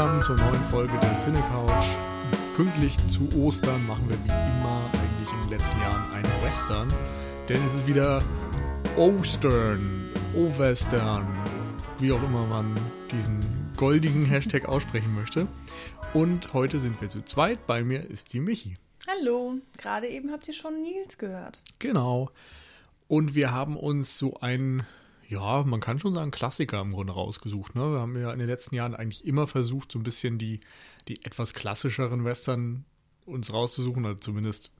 zusammen zur neuen Folge der Cine Couch. Pünktlich zu Ostern machen wir wie immer eigentlich in den letzten Jahren einen Western, denn es ist wieder Ostern, Ovestern, wie auch immer man diesen goldigen Hashtag aussprechen möchte. Und heute sind wir zu zweit. Bei mir ist die Michi. Hallo, gerade eben habt ihr schon Nils gehört. Genau. Und wir haben uns so einen, ja, man kann schon sagen, Klassiker im Grunde rausgesucht. Ne? Wir haben ja in den letzten Jahren eigentlich immer versucht, so ein bisschen die, die etwas klassischeren Western uns rauszusuchen, also zumindest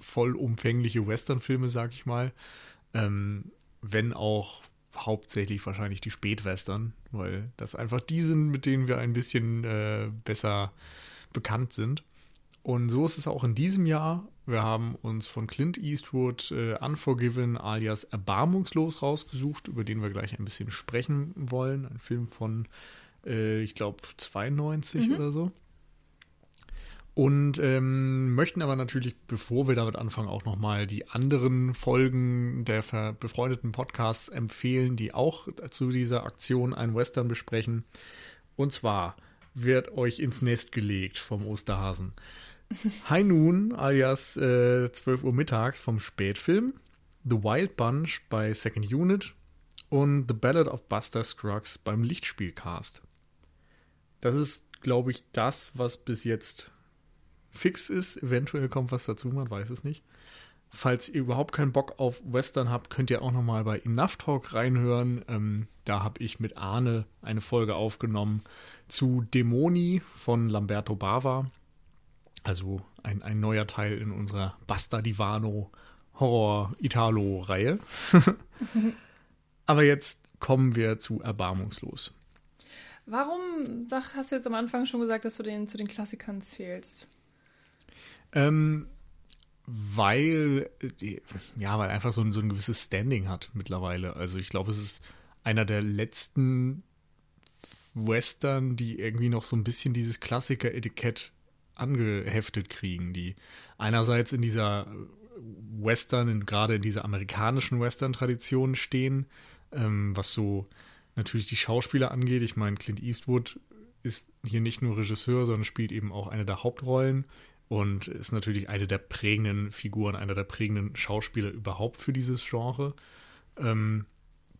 vollumfängliche Western-Filme, sag ich mal. Ähm, wenn auch hauptsächlich wahrscheinlich die Spätwestern, weil das einfach die sind, mit denen wir ein bisschen äh, besser bekannt sind. Und so ist es auch in diesem Jahr. Wir haben uns von Clint Eastwood äh, Unforgiven alias Erbarmungslos rausgesucht, über den wir gleich ein bisschen sprechen wollen. Ein Film von, äh, ich glaube, 92 mhm. oder so. Und ähm, möchten aber natürlich, bevor wir damit anfangen, auch nochmal die anderen Folgen der befreundeten Podcasts empfehlen, die auch zu dieser Aktion ein Western besprechen. Und zwar wird euch ins Nest gelegt vom Osterhasen. High Noon alias äh, 12 Uhr mittags vom Spätfilm, The Wild Bunch bei Second Unit und The Ballad of Buster Scruggs beim Lichtspielcast. Das ist, glaube ich, das, was bis jetzt fix ist. Eventuell kommt was dazu, man weiß es nicht. Falls ihr überhaupt keinen Bock auf Western habt, könnt ihr auch noch mal bei Enough Talk reinhören. Ähm, da habe ich mit Arne eine Folge aufgenommen zu Dämoni von Lamberto Bava. Also ein, ein neuer Teil in unserer Basta Divano Horror-Italo-Reihe. Aber jetzt kommen wir zu Erbarmungslos. Warum sag, hast du jetzt am Anfang schon gesagt, dass du den zu den Klassikern zählst? Ähm, weil, ja, weil einfach so ein, so ein gewisses Standing hat mittlerweile. Also ich glaube, es ist einer der letzten Western, die irgendwie noch so ein bisschen dieses Klassiker-Etikett angeheftet kriegen, die einerseits in dieser Western, in, gerade in dieser amerikanischen Western-Tradition stehen, ähm, was so natürlich die Schauspieler angeht. Ich meine, Clint Eastwood ist hier nicht nur Regisseur, sondern spielt eben auch eine der Hauptrollen und ist natürlich eine der prägenden Figuren, einer der prägenden Schauspieler überhaupt für dieses Genre. Ähm,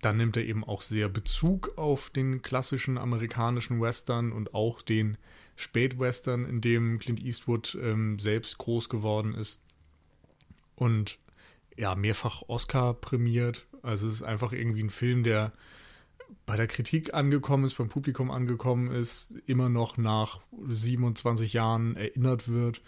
dann nimmt er eben auch sehr Bezug auf den klassischen amerikanischen Western und auch den Spätwestern, in dem Clint Eastwood ähm, selbst groß geworden ist. Und ja, mehrfach Oscar prämiert. Also es ist einfach irgendwie ein Film, der bei der Kritik angekommen ist, beim Publikum angekommen ist, immer noch nach 27 Jahren erinnert wird.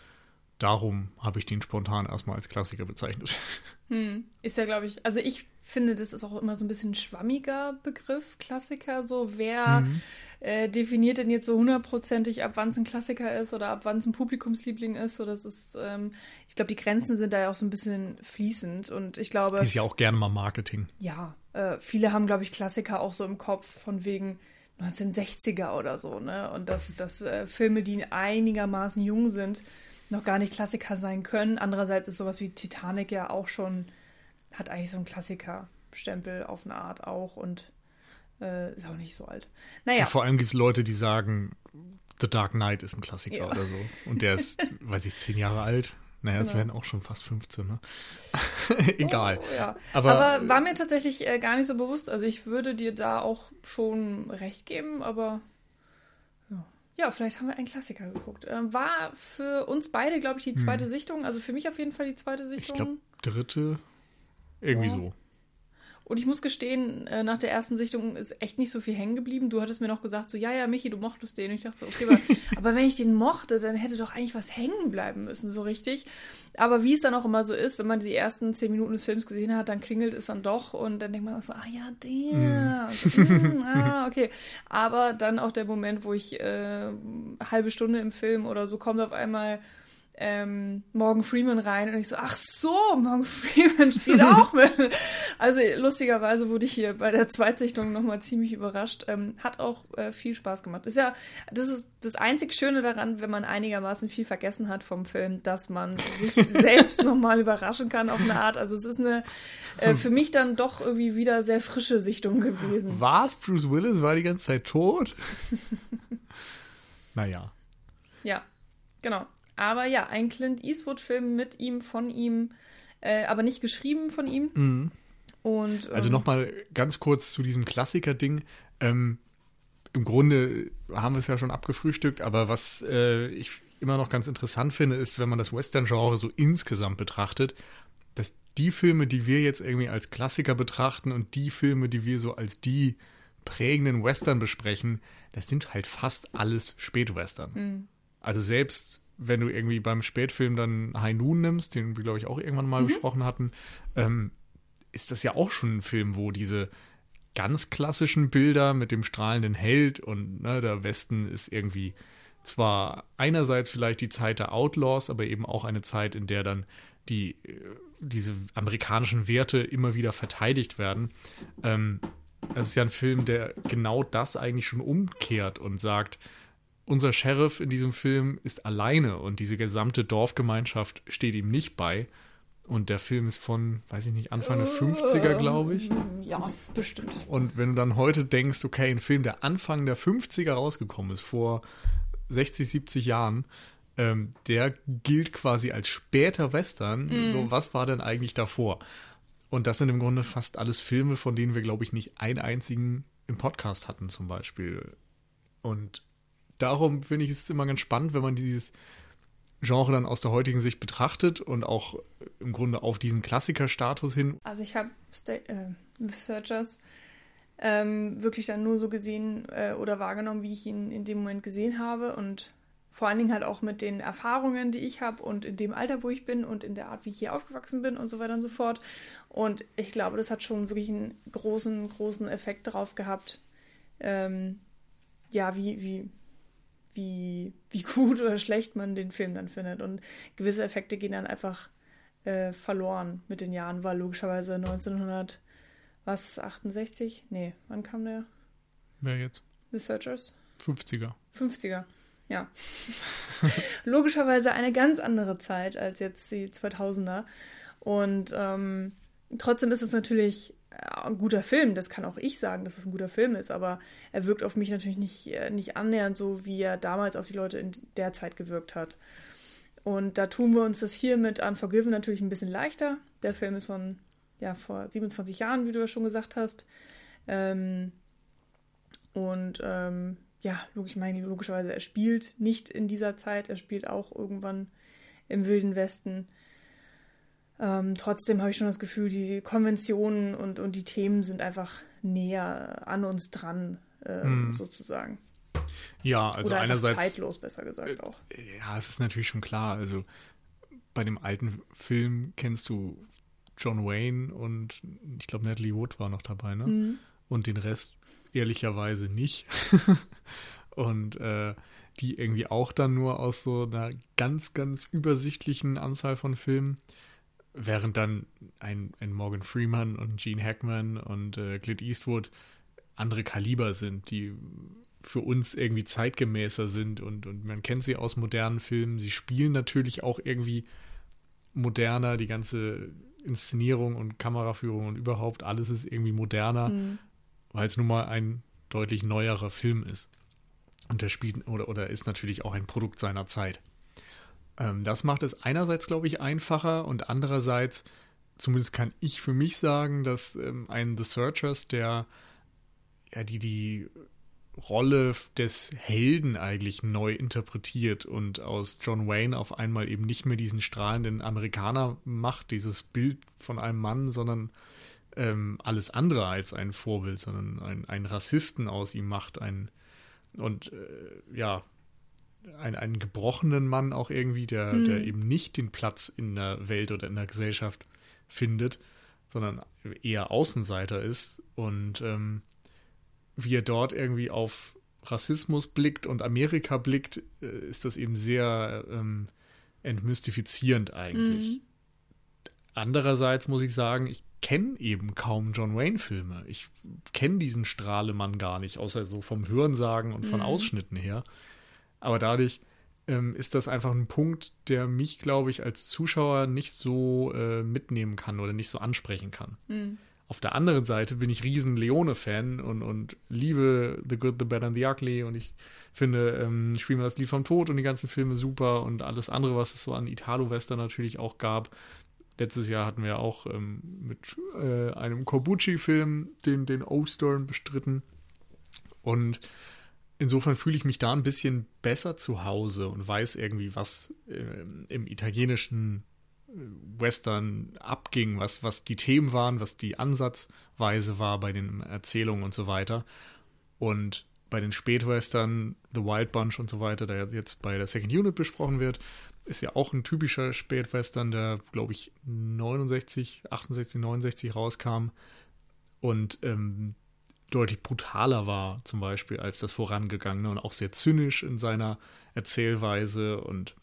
Darum habe ich den spontan erstmal als Klassiker bezeichnet. Hm. Ist ja, glaube ich, also ich finde, das ist auch immer so ein bisschen ein schwammiger Begriff, Klassiker. So, wer mhm äh, definiert denn jetzt so hundertprozentig, ab wann es ein Klassiker ist oder ab wann es ein Publikumsliebling ist. So, das ist, ähm, ich glaube, die Grenzen sind da ja auch so ein bisschen fließend und ich glaube. Ist ja auch gerne mal Marketing. Ja, äh, viele haben, glaube ich, Klassiker auch so im Kopf von wegen 1960er oder so, ne? Und dass, dass äh, Filme, die einigermaßen jung sind, noch gar nicht Klassiker sein können. Andererseits ist sowas wie Titanic ja auch schon, hat eigentlich so einen Klassiker-Stempel auf eine Art auch und äh, ist auch nicht so alt. Naja. Ja, vor allem gibt es Leute, die sagen, The Dark Knight ist ein Klassiker ja. oder so. Und der ist, weiß ich, zehn Jahre alt. Naja, es genau. werden auch schon fast 15, ne? Egal. Oh, ja. aber, aber, war mir tatsächlich äh, gar nicht so bewusst. Also ich würde dir da auch schon recht geben, aber ja, ja vielleicht haben wir einen Klassiker geguckt. Ähm, war für uns beide, glaube ich, die zweite hm. Sichtung. Also für mich auf jeden Fall die zweite Sichtung. Ich glaube, dritte. Irgendwie ja. so. Und ich muss gestehen, äh, nach der ersten Sichtung ist echt nicht so viel hängen geblieben. Du hattest mir noch gesagt, so, ja, ja, Michi, du mochtest den. Und ich dachte so, okay, aber, aber wenn ich den mochte, dann hätte doch eigentlich was hängen bleiben müssen, so richtig. Aber wie es dann auch immer so ist, wenn man die ersten zehn Minuten des Films gesehen hat, dann klingelt es dann doch und dann denkt man auch so, ah ja, der. Mm. Mm, ah, okay. Aber dann auch der Moment, wo ich äh, halbe Stunde im Film oder so kommt auf einmal ähm, Morgan Freeman rein und ich so, ach so, Morgan Freeman spielt auch mit. Also lustigerweise wurde ich hier bei der Zweitsichtung nochmal ziemlich überrascht. Ähm, hat auch äh, viel Spaß gemacht. Ist ja, das ist das einzig Schöne daran, wenn man einigermaßen viel vergessen hat vom Film, dass man sich selbst nochmal überraschen kann auf eine Art. Also es ist eine äh, für mich dann doch irgendwie wieder sehr frische Sichtung gewesen. Was? Bruce Willis war die ganze Zeit tot? naja. Ja, genau. Aber ja, ein Clint Eastwood-Film mit ihm, von ihm, äh, aber nicht geschrieben von ihm. Mhm. Und, ähm, Also nochmal ganz kurz zu diesem Klassiker-Ding. Ähm, Im Grunde haben wir es ja schon abgefrühstückt, aber was äh, ich immer noch ganz interessant finde, ist, wenn man das Western-Genre so insgesamt betrachtet, dass die Filme, die wir jetzt irgendwie als Klassiker betrachten und die Filme, die wir so als die prägenden Western besprechen, das sind halt fast alles Spätwestern. Also selbst wenn du irgendwie beim Spätfilm dann High Noon nimmst, den wir, glaube ich, auch irgendwann mal besprochen hatten, ähm, ist das ja auch schon ein Film, wo diese ganz klassischen Bilder mit dem strahlenden Held und ne, der Westen ist irgendwie zwar einerseits vielleicht die Zeit der Outlaws, aber eben auch eine Zeit, in der dann die, äh, diese amerikanischen Werte immer wieder verteidigt werden. Ähm, das ist ja ein Film, der genau das eigentlich schon umkehrt und sagt, unser Sheriff in diesem Film ist alleine und diese gesamte Dorfgemeinschaft steht ihm nicht bei. Und der Film ist von, weiß ich nicht, Anfang der 50er, glaube ich. Ja, bestimmt. Und wenn du dann heute denkst, okay, ein Film, der Anfang der 50er rausgekommen ist, vor 60, 70 Jahren, ähm, der gilt quasi als später Western. So, was war denn eigentlich davor? Und das sind im Grunde fast alles Filme, von denen wir, glaube ich, nicht einen einzigen im Podcast hatten, zum Beispiel. Und darum finde ich es immer ganz spannend, wenn man dieses Genre dann aus der heutigen Sicht betrachtet und auch im Grunde auf diesen Klassikerstatus hin. Also ich habe äh, The Searchers ähm, wirklich dann nur so gesehen äh, oder wahrgenommen, wie ich ihn in dem Moment gesehen habe und vor allen Dingen halt auch mit den Erfahrungen, die ich habe und in dem Alter, wo ich bin und in der Art, wie ich hier aufgewachsen bin und so weiter und so fort. Und ich glaube, das hat schon wirklich einen großen, großen Effekt darauf gehabt, ähm, ja, wie, wie, wie, wie gut oder schlecht man den Film dann findet. Und gewisse Effekte gehen dann einfach äh, verloren mit den Jahren, weil logischerweise 1900, was, 68? Nee, wann kam der? Wer jetzt? The Searchers? 50er. 50er, ja. logischerweise eine ganz andere Zeit als jetzt die 2000er. Und ähm, trotzdem ist es natürlich ein guter Film. Das kann auch ich sagen, dass es ein guter Film ist. Aber er wirkt auf mich natürlich nicht, äh, nicht annähernd so, wie er damals auf die Leute in der Zeit gewirkt hat. Und da tun wir uns das hier mit Unforgiven natürlich ein bisschen leichter. Der Film ist von ja, vor 27 Jahren, wie du ja schon gesagt hast. Ähm, und ähm, ja, ich meine, logischerweise, er spielt nicht in dieser Zeit, er spielt auch irgendwann im Wilden Westen. Ähm, trotzdem habe ich schon das Gefühl, die Konventionen und, und die Themen sind einfach näher an uns dran, äh, Hm. sozusagen. Ja, also Oder einerseits. zeitlos, besser gesagt auch. Ja, es ist natürlich schon klar. Also bei dem alten Film kennst du John Wayne und ich glaube Natalie Wood war noch dabei, ne? Mhm. Und den Rest ehrlicherweise nicht. und äh, die irgendwie auch dann nur aus so einer ganz, ganz übersichtlichen Anzahl von Filmen. Während dann ein, ein Morgan Freeman und Gene Hackman und äh, Clint Eastwood andere Kaliber sind, die für uns irgendwie zeitgemäßer sind und, und man kennt sie aus modernen Filmen. Sie spielen natürlich auch irgendwie moderner, die ganze Inszenierung und Kameraführung und überhaupt alles ist irgendwie moderner, Mhm. weil es nun mal ein deutlich neuerer Film ist. Und der spielt oder, oder ist natürlich auch ein Produkt seiner Zeit. Ähm, das macht es einerseits, glaube ich, einfacher und andererseits, zumindest kann ich für mich sagen, dass ähm, ein The Searchers, der ja die die Rolle des Helden eigentlich neu interpretiert und aus John Wayne auf einmal eben nicht mehr diesen strahlenden Amerikaner macht, dieses Bild von einem Mann, sondern ähm, alles andere als ein Vorbild, sondern ein, einen Rassisten aus ihm macht, ein und äh, ja, ein, einen gebrochenen Mann auch irgendwie, der, Mhm. der eben nicht den Platz in der Welt oder in der Gesellschaft findet, sondern eher Außenseiter ist und ähm, wie er dort irgendwie auf Rassismus blickt und Amerika blickt, äh, ist das eben sehr ähm, entmystifizierend eigentlich. Mhm. Andererseits muss ich sagen, ich kenne eben kaum John Wayne-Filme. Ich kenne diesen Strahlemann gar nicht, außer so vom Hörensagen und von Mhm. Ausschnitten her. Aber dadurch ähm, ist das einfach ein Punkt, der mich, glaube ich, als Zuschauer nicht so äh, mitnehmen kann oder nicht so ansprechen kann. Mhm. Auf der anderen Seite bin ich riesen Leone-Fan und, und liebe The Good, The Bad and The Ugly und ich finde, ähm, Spielen wir das Lied vom Tod und die ganzen Filme super und alles andere, was es so an Italo-Western natürlich auch gab. Letztes Jahr hatten wir auch ähm, mit äh, einem Corbucci-Film den, den O-Stern bestritten. Und insofern fühle ich mich da ein bisschen besser zu Hause und weiß irgendwie, was äh, im italienischen äh, Western abging, was, was die Themen waren, was die Ansatzweise war bei den Erzählungen und so weiter. Und bei den Spätwestern, The Wild Bunch und so weiter, der jetzt bei der Second Unit besprochen wird, ist ja auch ein typischer Spätwestern, der, glaube ich, 69, 68, 69 rauskam. Und ähm, deutlich brutaler war, zum Beispiel, als das vorangegangene und auch sehr zynisch in seiner Erzählweise. Und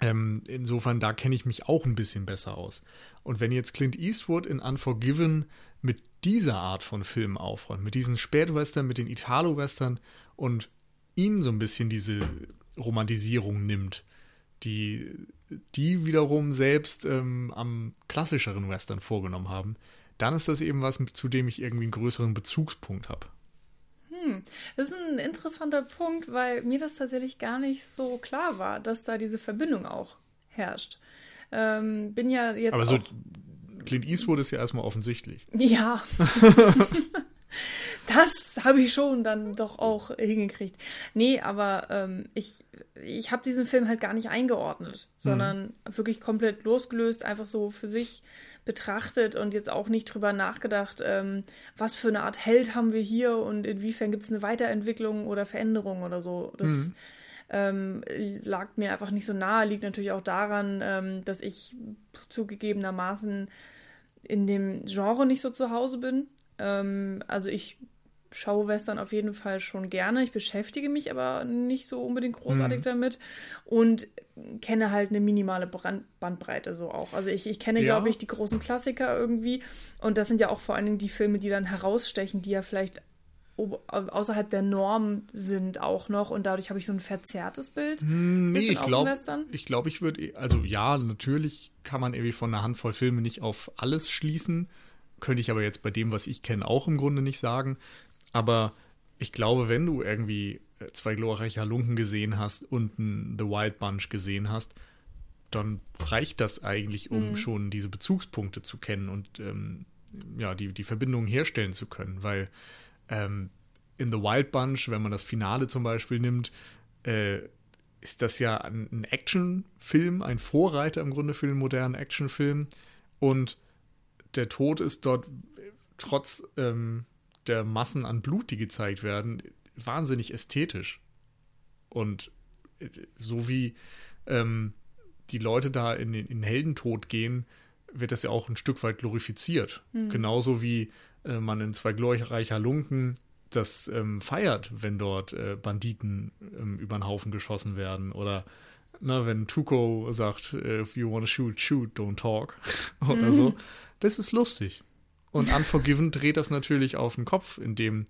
ähm, insofern, da kenne ich mich auch ein bisschen besser aus. Und wenn jetzt Clint Eastwood in Unforgiven mit dieser Art von Film aufräumt, mit diesen Spätwestern, mit den Italo-Western und ihm so ein bisschen diese Romantisierung nimmt, die die wiederum selbst ähm, am klassischeren Western vorgenommen haben, dann ist das eben was, zu dem ich irgendwie einen größeren Bezugspunkt habe. Hm, das ist ein interessanter Punkt, weil mir das tatsächlich gar nicht so klar war, dass da diese Verbindung auch herrscht. Ähm, bin ja jetzt. Aber so, Clint Eastwood ist ja erstmal offensichtlich. Ja. das habe ich schon dann doch auch hingekriegt. Nee, aber ähm, ich, ich habe diesen Film halt gar nicht eingeordnet, sondern mhm. wirklich komplett losgelöst, einfach so für sich betrachtet und jetzt auch nicht drüber nachgedacht, ähm, was für eine Art Held haben wir hier und inwiefern gibt es eine Weiterentwicklung oder Veränderung oder so. Das mhm. ähm, lag mir einfach nicht so nahe, liegt natürlich auch daran, ähm, dass ich zugegebenermaßen in dem Genre nicht so zu Hause bin. Ähm, also ich schaue Western auf jeden Fall schon gerne. Ich beschäftige mich aber nicht so unbedingt großartig mhm. damit und kenne halt eine minimale Brand Bandbreite so auch. Also ich, ich kenne, ja. glaube ich, die großen Klassiker irgendwie und das sind ja auch vor allen Dingen die Filme, die dann herausstechen, die ja vielleicht außerhalb der Norm sind auch noch und dadurch habe ich so ein verzerrtes Bild. Hm, nee, ich glaube, ich, glaub, ich würde, also ja, natürlich kann man irgendwie von einer Handvoll Filme nicht auf alles schließen, könnte ich aber jetzt bei dem, was ich kenne, auch im Grunde nicht sagen. Aber ich glaube, wenn du irgendwie äh, zwei glorreiche Halunken gesehen hast und ein The Wild Bunch gesehen hast, dann reicht das eigentlich, um mhm. schon diese Bezugspunkte zu kennen und ähm, ja, die, die Verbindungen herstellen zu können. Weil ähm, in The Wild Bunch, wenn man das Finale zum Beispiel nimmt, äh, ist das ja ein, ein Actionfilm, ein Vorreiter im Grunde für den modernen Actionfilm. Und der Tod ist dort trotz ähm, der Massen an Blut, die gezeigt werden, wahnsinnig ästhetisch. Und äh, so wie ähm, die Leute da in den Heldentod gehen, wird das ja auch ein Stück weit glorifiziert. Mhm. Genauso wie äh, man in zwei glorreicher Lunken das ähm, feiert, wenn dort äh, Banditen ähm, über den Haufen geschossen werden. Oder na, wenn Tuko sagt, if you wanna shoot, shoot, don't talk. oder mhm. so. Das ist lustig. Und Unforgiven dreht das natürlich auf den Kopf, indem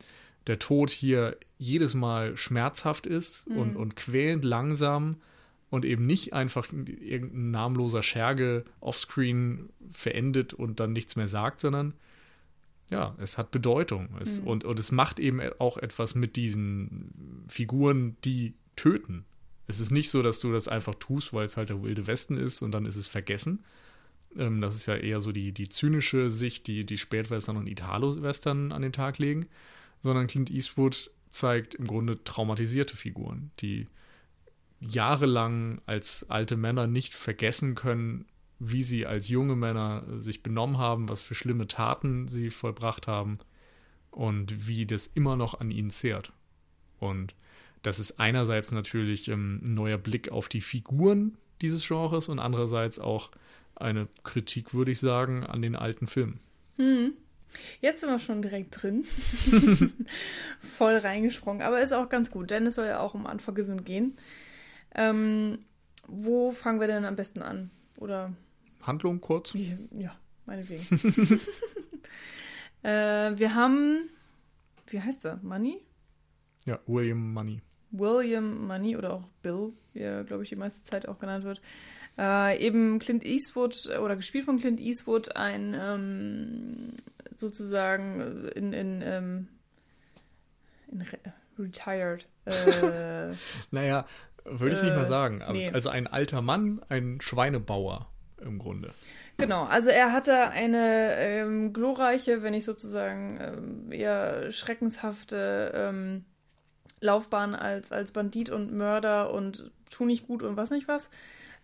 der Tod hier jedes Mal schmerzhaft ist mhm. und, und quälend langsam und eben nicht einfach irgendein namenloser Scherge offscreen verendet und dann nichts mehr sagt, sondern ja, es hat Bedeutung. Es, mhm. und, und es macht eben auch etwas mit diesen Figuren, die töten. Es ist nicht so, dass du das einfach tust, weil es halt der wilde Westen ist und dann ist es vergessen, ähm, das ist ja eher so die, die zynische Sicht, die die Spätwestern und Italo-Western an den Tag legen, sondern Clint Eastwood zeigt im Grunde traumatisierte Figuren, die jahrelang als alte Männer nicht vergessen können, wie sie als junge Männer sich benommen haben, was für schlimme Taten sie vollbracht haben und wie das immer noch an ihnen zehrt. Und das ist einerseits natürlich ähm, ein neuer Blick auf die Figuren dieses Genres und andererseits auch eine Kritik, würde ich sagen, an den alten Filmen. Hm. Jetzt sind wir schon direkt drin. Voll reingesprungen. Aber ist auch ganz gut, denn es soll ja auch um Unforgiven gehen. Ähm, wo fangen wir denn am besten an? Oder? Handlung kurz? Ja, meinetwegen. äh, wir haben, wie heißt er? Money? Ja, William Money. William Money oder auch Bill, wie er, glaube ich, die meiste Zeit auch genannt wird äh, eben Clint Eastwood oder gespielt von Clint Eastwood, ein ähm, sozusagen in, in, ähm, in Re retired. Äh, naja, würde ich nicht mal Äh, sagen. Aber- nee. Also ein alter Mann, ein Schweinebauer im Grunde. Genau, also er hatte eine ähm, glorreiche, wenn nicht sozusagen ähm, eher schreckenshafte ähm, Laufbahn als, als Bandit und Mörder und tu nicht gut und was nicht was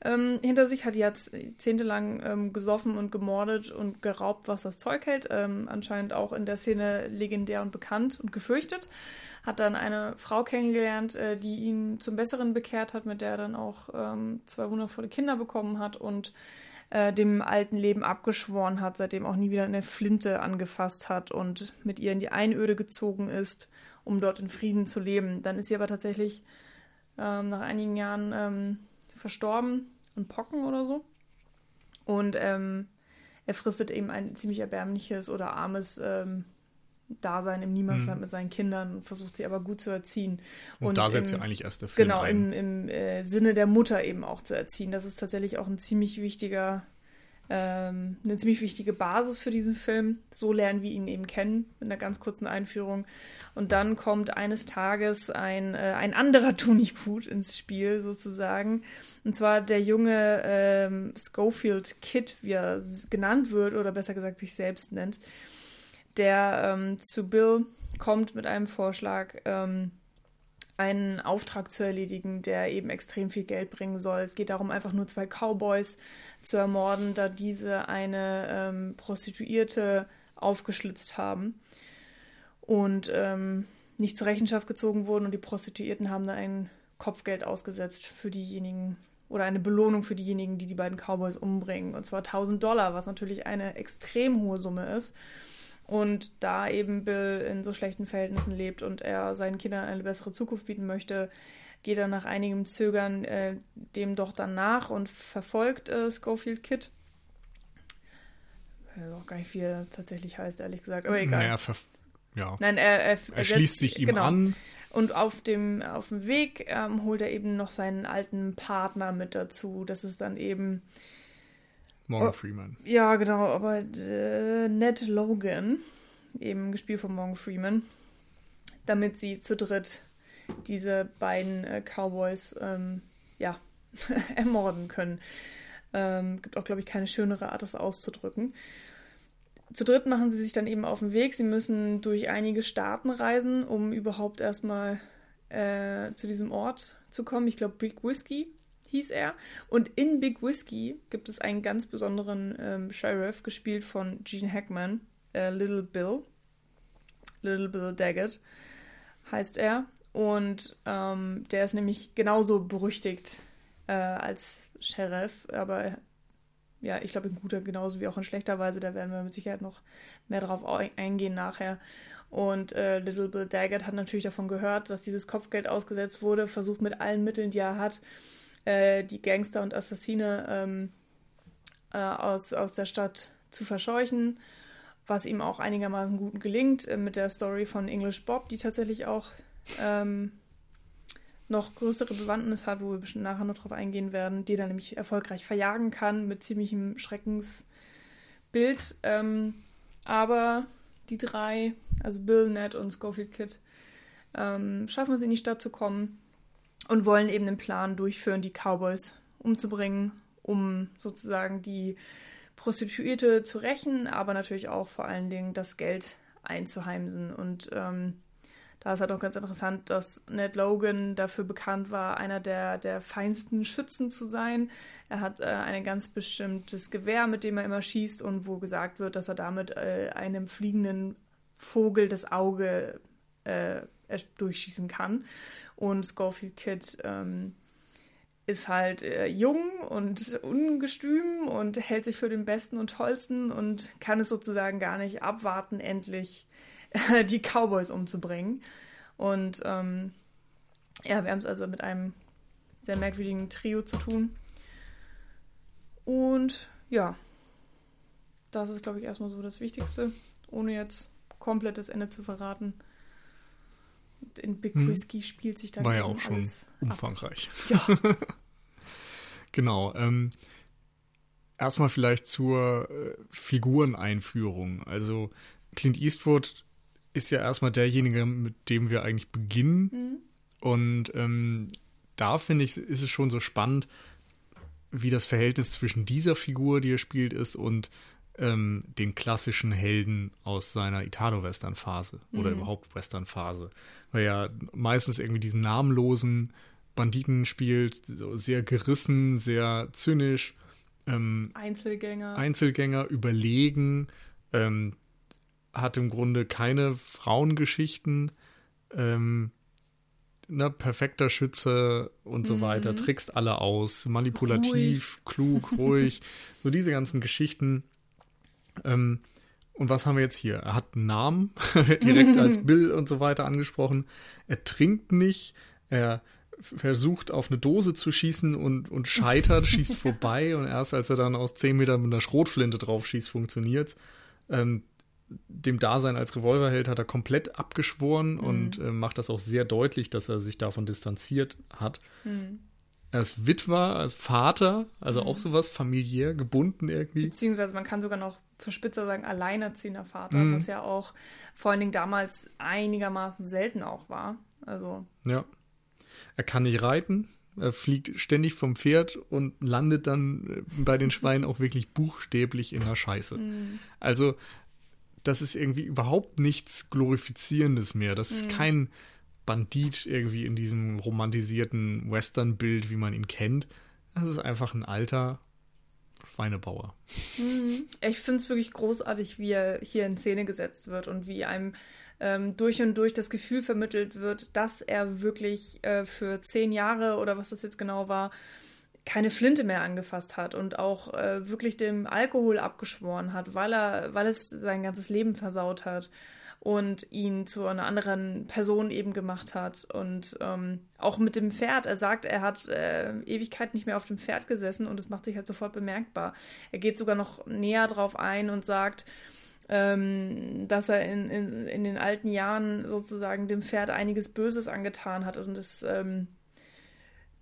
ähm, hinter sich, hat jahrzehntelang ähm, gesoffen und gemordet und geraubt, was das Zeug hält. Ähm, anscheinend auch in der Szene legendär und bekannt und gefürchtet. Hat dann eine Frau kennengelernt, äh, die ihn zum Besseren bekehrt hat, mit der er dann auch ähm, zwei wundervolle Kinder bekommen hat und äh, dem alten Leben abgeschworen hat, seitdem auch nie wieder eine Flinte angefasst hat und mit ihr in die Einöde gezogen ist, um dort in Frieden zu leben. Dann ist sie aber tatsächlich ähm, nach einigen Jahren ähm, verstorben und Pocken oder so. Und ähm, er fristet eben ein ziemlich erbärmliches oder armes ähm, Dasein im Niemandsland Mhm. mit seinen Kindern und versucht sie aber gut zu erziehen. Und, da setzt ja eigentlich erst der Film Genau, ein. im, im äh, Sinne der Mutter eben auch zu erziehen. Das ist tatsächlich auch ein ziemlich wichtiger, ähm, eine ziemlich wichtige Basis für diesen Film. So lernen wir ihn eben kennen, mit einer ganz kurzen Einführung. Und dann kommt eines Tages ein, äh, ein anderer Tunichgut ins Spiel, sozusagen. Und zwar der junge ähm, Schofield Kid, wie er genannt wird, oder besser gesagt sich selbst nennt, der ähm, zu Bill kommt mit einem Vorschlag, ähm, einen Auftrag zu erledigen, der eben extrem viel Geld bringen soll. Es geht darum, einfach nur zwei Cowboys zu ermorden, da diese eine ähm, Prostituierte aufgeschlitzt haben und ähm, nicht zur Rechenschaft gezogen wurden und die Prostituierten haben dann ein Kopfgeld ausgesetzt für diejenigen oder eine Belohnung für diejenigen, die die beiden Cowboys umbringen. Und zwar 1000 Dollar, was natürlich eine extrem hohe Summe ist. Und da eben Bill in so schlechten Verhältnissen lebt und er seinen Kindern eine bessere Zukunft bieten möchte, geht er nach einigem Zögern äh, dem doch dann nach und verfolgt äh, Schofield Kid. Ich weiß auch gar nicht, wie er tatsächlich heißt, ehrlich gesagt, aber egal. Naja, ja. Nein, er, er, Er schließt sich ihm genau. an. Und auf dem, auf dem Weg ähm, holt er eben noch seinen alten Partner mit dazu. Das ist dann eben Morgan Oh. Freeman. ja, genau, aber äh, Ned Logan, eben gespielt von Morgan Freeman, damit sie zu dritt diese beiden äh, Cowboys ähm, ja, ermorden können. Ähm, gibt auch, glaube ich, keine schönere Art, das auszudrücken. Zu dritt machen sie sich dann eben auf den Weg. Sie müssen durch einige Staaten reisen, um überhaupt erstmal äh, zu diesem Ort zu kommen. Ich glaube, Big Whiskey hieß er. Und in Big Whiskey gibt es einen ganz besonderen ähm, Sheriff, gespielt von Gene Hackman, äh, Little Bill. Little Bill Daggett heißt er. Und ähm, der ist nämlich genauso berüchtigt äh, als Sheriff, aber ja, ich glaube in guter genauso wie auch in schlechter Weise. Da werden wir mit Sicherheit noch mehr drauf ei- eingehen nachher. Und äh, Little Bill Daggett hat natürlich davon gehört, dass dieses Kopfgeld ausgesetzt wurde, versucht mit allen Mitteln, die er hat, äh, die Gangster und Assassine ähm, äh, aus, aus der Stadt zu verscheuchen, was ihm auch einigermaßen gut gelingt äh, mit der Story von English Bob, die tatsächlich auch ähm, noch größere Bewandtnis hat, wo wir bestimmt nachher noch drauf eingehen werden, die er nämlich erfolgreich verjagen kann mit ziemlichem Schreckensbild. Ähm, aber die drei, also Bill, Ned und Schofield Kid, ähm, schaffen es in die Stadt zu kommen und wollen eben den Plan durchführen, die Cowboys umzubringen, um sozusagen die Prostituierte zu rächen, aber natürlich auch vor allen Dingen das Geld einzuheimsen. Und ähm, da ist halt auch ganz interessant, dass Ned Logan dafür bekannt war, einer der, der feinsten Schützen zu sein. Er hat äh, ein ganz bestimmtes Gewehr, mit dem er immer schießt und wo gesagt wird, dass er damit äh, einem fliegenden Vogel das Auge äh, durchschießen kann. Und Schofield Kid ähm, ist halt äh, jung und ungestüm und hält sich für den Besten und Tollsten und kann es sozusagen gar nicht abwarten, endlich äh, die Cowboys umzubringen. Und ähm, ja, wir haben es also mit einem sehr merkwürdigen Trio zu tun. Und ja, das ist, glaube ich, erstmal so das Wichtigste, ohne jetzt komplett das Ende zu verraten. In Big Hm. Whiskey spielt sich da War ja auch schon alles ab. umfangreich. Ja. Genau. Ähm, erstmal vielleicht zur äh, Figureneinführung. Also Clint Eastwood ist ja erstmal derjenige, mit dem wir eigentlich beginnen. Mhm. Und ähm, da finde ich, ist es schon so spannend, wie das Verhältnis zwischen dieser Figur, die er spielt, ist und ähm, den klassischen Helden aus seiner Italo-Western-Phase oder Mhm. überhaupt Western-Phase. Weil er meistens irgendwie diesen namenlosen Banditen spielt, so sehr gerissen, sehr zynisch, ähm, Einzelgänger. Einzelgänger, überlegen, ähm, hat im Grunde keine Frauengeschichten, ähm, ne, perfekter Schütze und so Mhm. weiter, trickst alle aus, manipulativ, klug, ruhig, so diese ganzen Geschichten. Ähm, und was haben wir jetzt hier? Er hat einen Namen, direkt als Bill und so weiter angesprochen. Er trinkt nicht, er versucht auf eine Dose zu schießen und, und scheitert, schießt vorbei und erst als er dann aus 10 Metern mit einer Schrotflinte drauf schießt, funktioniert ähm, Dem Dasein als Revolverheld hat er komplett abgeschworen und äh, macht das auch sehr deutlich, dass er sich davon distanziert hat. Hm. Er ist Witwer, als Vater, also auch sowas familiär gebunden irgendwie. Beziehungsweise man kann sogar noch für Spitzer sagen, alleinerziehender Vater, Mhm. was ja auch vor allen Dingen damals einigermaßen selten auch war. Also, Ja. Er kann nicht reiten. Er fliegt ständig vom Pferd und landet dann äh, bei den Schweinen auch wirklich buchstäblich in der Scheiße. mh, Also, das ist irgendwie überhaupt nichts Glorifizierendes mehr. Das ist Mhm. kein Bandit irgendwie in diesem romantisierten Western-Bild, wie man ihn kennt. Das ist einfach ein alter Schweinebauer. Mhm. Ich finde es wirklich großartig, wie er hier in Szene gesetzt wird und wie einem ähm, durch und durch das Gefühl vermittelt wird, dass er wirklich äh, für zehn Jahre oder was das jetzt genau war, keine Flinte mehr angefasst hat und auch äh, wirklich dem Alkohol abgeschworen hat, weil er, weil es sein ganzes Leben versaut hat und ihn zu einer anderen Person eben gemacht hat. Und ähm, auch mit dem Pferd. Er sagt, er hat äh, Ewigkeit nicht mehr auf dem Pferd gesessen und es macht sich halt sofort bemerkbar. Er geht sogar noch näher drauf ein und sagt, ähm, dass er in, in, in den alten Jahren sozusagen dem Pferd einiges Böses angetan hat und es ähm,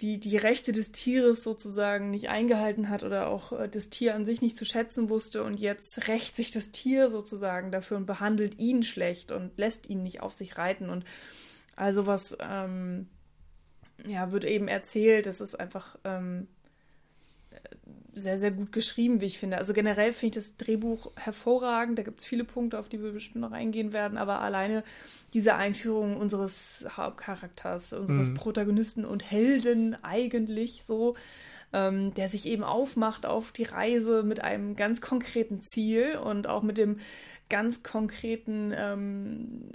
die, die Rechte des Tieres sozusagen nicht eingehalten hat oder auch äh, das Tier an sich nicht zu schätzen wusste und jetzt rächt sich das Tier sozusagen dafür und behandelt ihn schlecht und lässt ihn nicht auf sich reiten und also was ähm, ja wird eben erzählt, das ist einfach ähm, sehr, sehr gut geschrieben, wie ich finde. Also generell finde ich das Drehbuch hervorragend. Da gibt es viele Punkte, auf die wir bestimmt noch eingehen werden, aber alleine diese Einführung unseres Hauptcharakters, unseres Mhm. Protagonisten und Helden eigentlich so, ähm, der sich eben aufmacht auf die Reise mit einem ganz konkreten Ziel und auch mit dem ganz konkreten ähm,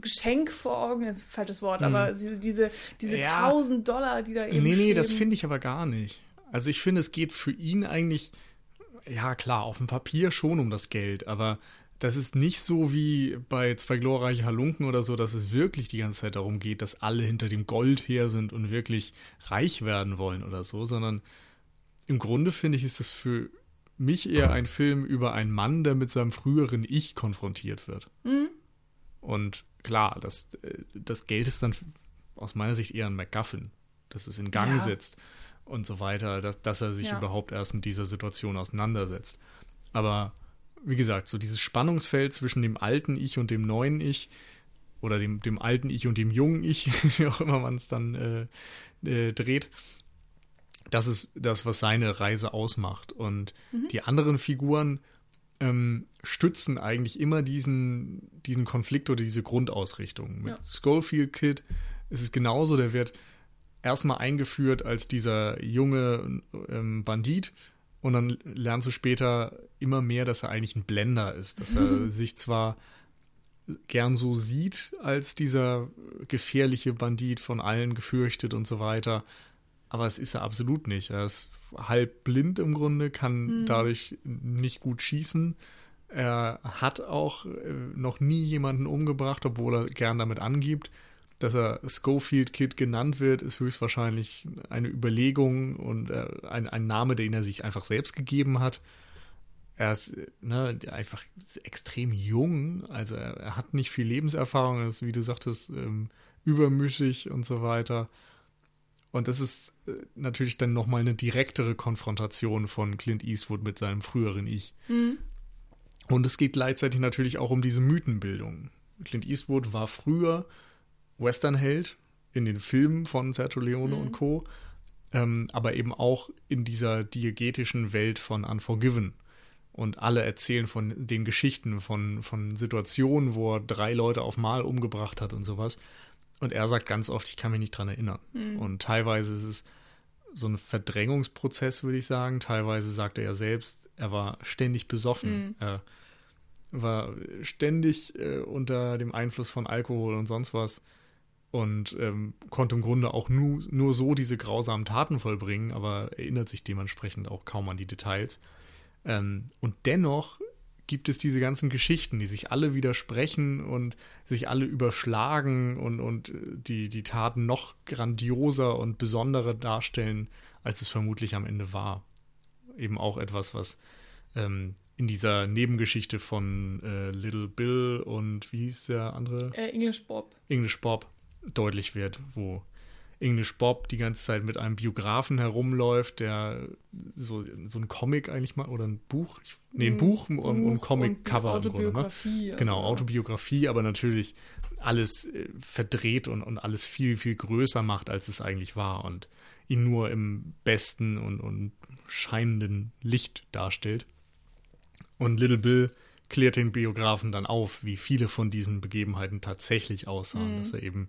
Geschenk vor Augen, das ist ein falsches Wort, Mhm. aber diese, diese, Ja. 1000 Dollar, die da eben Nee, nee, das schweben. finde ich aber gar nicht. Also ich finde, es geht für ihn eigentlich, ja klar, auf dem Papier schon um das Geld, aber das ist nicht so wie bei zwei glorreiche Halunken oder so, dass es wirklich die ganze Zeit darum geht, dass alle hinter dem Gold her sind und wirklich reich werden wollen oder so, sondern im Grunde finde ich, ist es für mich eher ein Film über einen Mann, der mit seinem früheren Ich konfrontiert wird. Mhm. Und klar, das, äh, das Geld ist dann aus meiner Sicht eher ein MacGuffin, das es in Gang Ja. setzt und so weiter, dass, dass er sich Ja. überhaupt erst mit dieser Situation auseinandersetzt. Aber wie gesagt, so dieses Spannungsfeld zwischen dem alten Ich und dem neuen Ich oder dem, dem alten Ich und dem jungen Ich, wie auch immer man es dann äh, äh, dreht, das ist das, was seine Reise ausmacht. Und Mhm. die anderen Figuren ähm, stützen eigentlich immer diesen, diesen Konflikt oder diese Grundausrichtung. Mit Ja. Schofield Kid ist es genauso, der wird erstmal eingeführt als dieser junge ähm, Bandit und dann lernst du später immer mehr, dass er eigentlich ein Blender ist, dass er sich zwar gern so sieht als dieser gefährliche Bandit von allen gefürchtet und so weiter, aber es ist er absolut nicht. Er ist halb blind im Grunde, kann dadurch nicht gut schießen. Er hat auch äh, noch nie jemanden umgebracht, obwohl er gern damit angibt. Dass er Schofield Kid genannt wird, ist höchstwahrscheinlich eine Überlegung und äh, ein, ein Name, den er sich einfach selbst gegeben hat. Er ist ne, einfach extrem jung, also er, er hat nicht viel Lebenserfahrung, er ist, wie du sagtest, ähm, übermüßig und so weiter. Und das ist äh, natürlich dann nochmal eine direktere Konfrontation von Clint Eastwood mit seinem früheren Ich. Mhm. Und es geht gleichzeitig natürlich auch um diese Mythenbildung. Clint Eastwood war früher Westernheld in den Filmen von Sergio Leone Mhm. und Co., ähm, aber eben auch in dieser diegetischen Welt von Unforgiven. Und alle erzählen von den Geschichten, von, von Situationen, wo er drei Leute auf Mal umgebracht hat und sowas. Und er sagt ganz oft, ich kann mich nicht dran erinnern. Mhm. Und teilweise ist es so ein Verdrängungsprozess, würde ich sagen. Teilweise sagt er ja selbst, er war ständig besoffen. Mhm. Er war ständig äh, unter dem Einfluss von Alkohol und sonst was und ähm, konnte im Grunde auch nur, nur so diese grausamen Taten vollbringen, aber erinnert sich dementsprechend auch kaum an die Details. Ähm, und dennoch gibt es diese ganzen Geschichten, die sich alle widersprechen und sich alle überschlagen und, und äh, die, die Taten noch grandioser und besonderer darstellen, als es vermutlich am Ende war. Eben auch etwas, was ähm, in dieser Nebengeschichte von äh, Little Bill und wie hieß der andere? Äh, English Bob. English Bob deutlich wird, wo English Bob die ganze Zeit mit einem Biografen herumläuft, der so, so ein Comic eigentlich mal oder ein Buch, ich, nee, ein Buch, und, und Comic-Cover im Grunde. Ne? Autobiografie. Genau, also- Autobiografie, aber natürlich alles äh, verdreht und, und alles viel, viel größer macht, als es eigentlich war und ihn nur im besten und, und scheinenden Licht darstellt. Und Little Bill klärt den Biografen dann auf, wie viele von diesen Begebenheiten tatsächlich aussahen, Mhm. dass er eben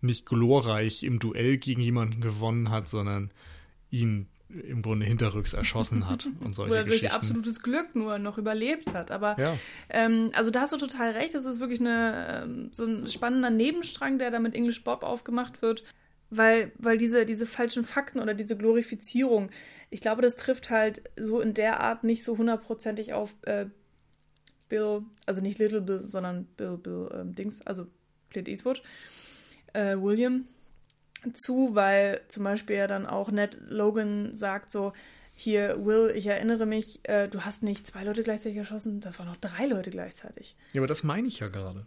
nicht glorreich im Duell gegen jemanden gewonnen hat, sondern ihn im Grunde hinterrücks erschossen hat und solche Oder durch absolutes Glück nur noch überlebt hat. Aber ja. ähm, also da hast du total recht. Das ist wirklich eine, ähm, so ein spannender Nebenstrang, der da mit English Bob aufgemacht wird. Weil, weil diese, diese falschen Fakten oder diese Glorifizierung, ich glaube, das trifft halt so in der Art nicht so hundertprozentig auf äh, Bill, also nicht Little Bill, sondern Bill, Bill ähm, Dings, also Clint Eastwood, äh, William zu, weil zum Beispiel ja dann auch Ned Logan sagt so, hier, Will, ich erinnere mich, äh, du hast nicht zwei Leute gleichzeitig erschossen, das waren noch drei Leute gleichzeitig. Ja, aber das meine ich ja gerade.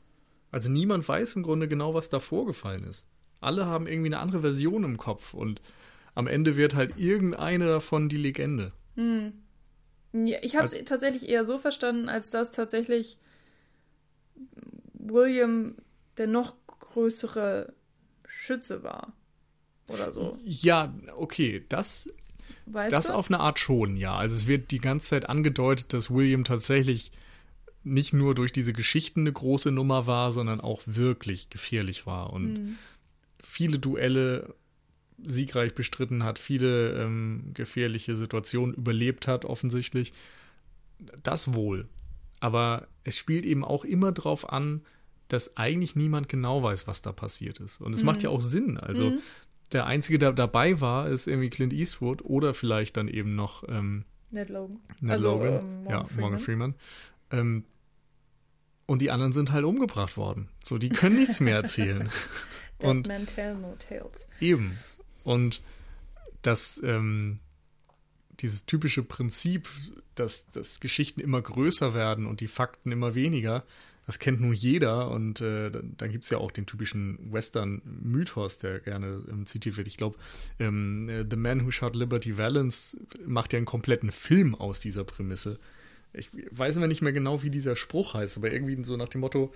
Also niemand weiß im Grunde genau, was da vorgefallen ist. Alle haben irgendwie eine andere Version im Kopf und am Ende wird halt irgendeine davon die Legende. Hm. Ja, ich habe es Also- tatsächlich eher so verstanden, als dass tatsächlich William der noch größere Schütze war. Oder so. Ja, okay, das, Weißt das du? auf eine Art schon, ja. Also es wird die ganze Zeit angedeutet, dass William tatsächlich nicht nur durch diese Geschichten eine große Nummer war, sondern auch wirklich gefährlich war und Hm. viele Duelle siegreich bestritten hat, viele ähm, gefährliche Situationen überlebt hat, offensichtlich. Das wohl. Aber es spielt eben auch immer darauf an, dass eigentlich niemand genau weiß, was da passiert ist. Und es Mhm. macht ja auch Sinn. Also Mhm. der Einzige, der dabei war, ist irgendwie Clint Eastwood oder vielleicht dann eben noch ähm, Ned Logan. Ned Also, Logan. ähm, Morgan ja, Morgan Freeman. Ähm, und die anderen sind halt umgebracht worden. So, die können nichts mehr erzählen. Dead Und- Man Tell No Tales. Eben. Und das, ähm, dieses typische Prinzip, dass, dass Geschichten immer größer werden und die Fakten immer weniger, das kennt nun jeder. Und äh, dann, gibt es ja auch den typischen Western-Mythos, der gerne ähm, zitiert wird. Ich glaube, ähm, äh, The Man Who Shot Liberty Valance macht ja einen kompletten Film aus dieser Prämisse. Ich weiß immer nicht mehr genau, wie dieser Spruch heißt, aber irgendwie so nach dem Motto,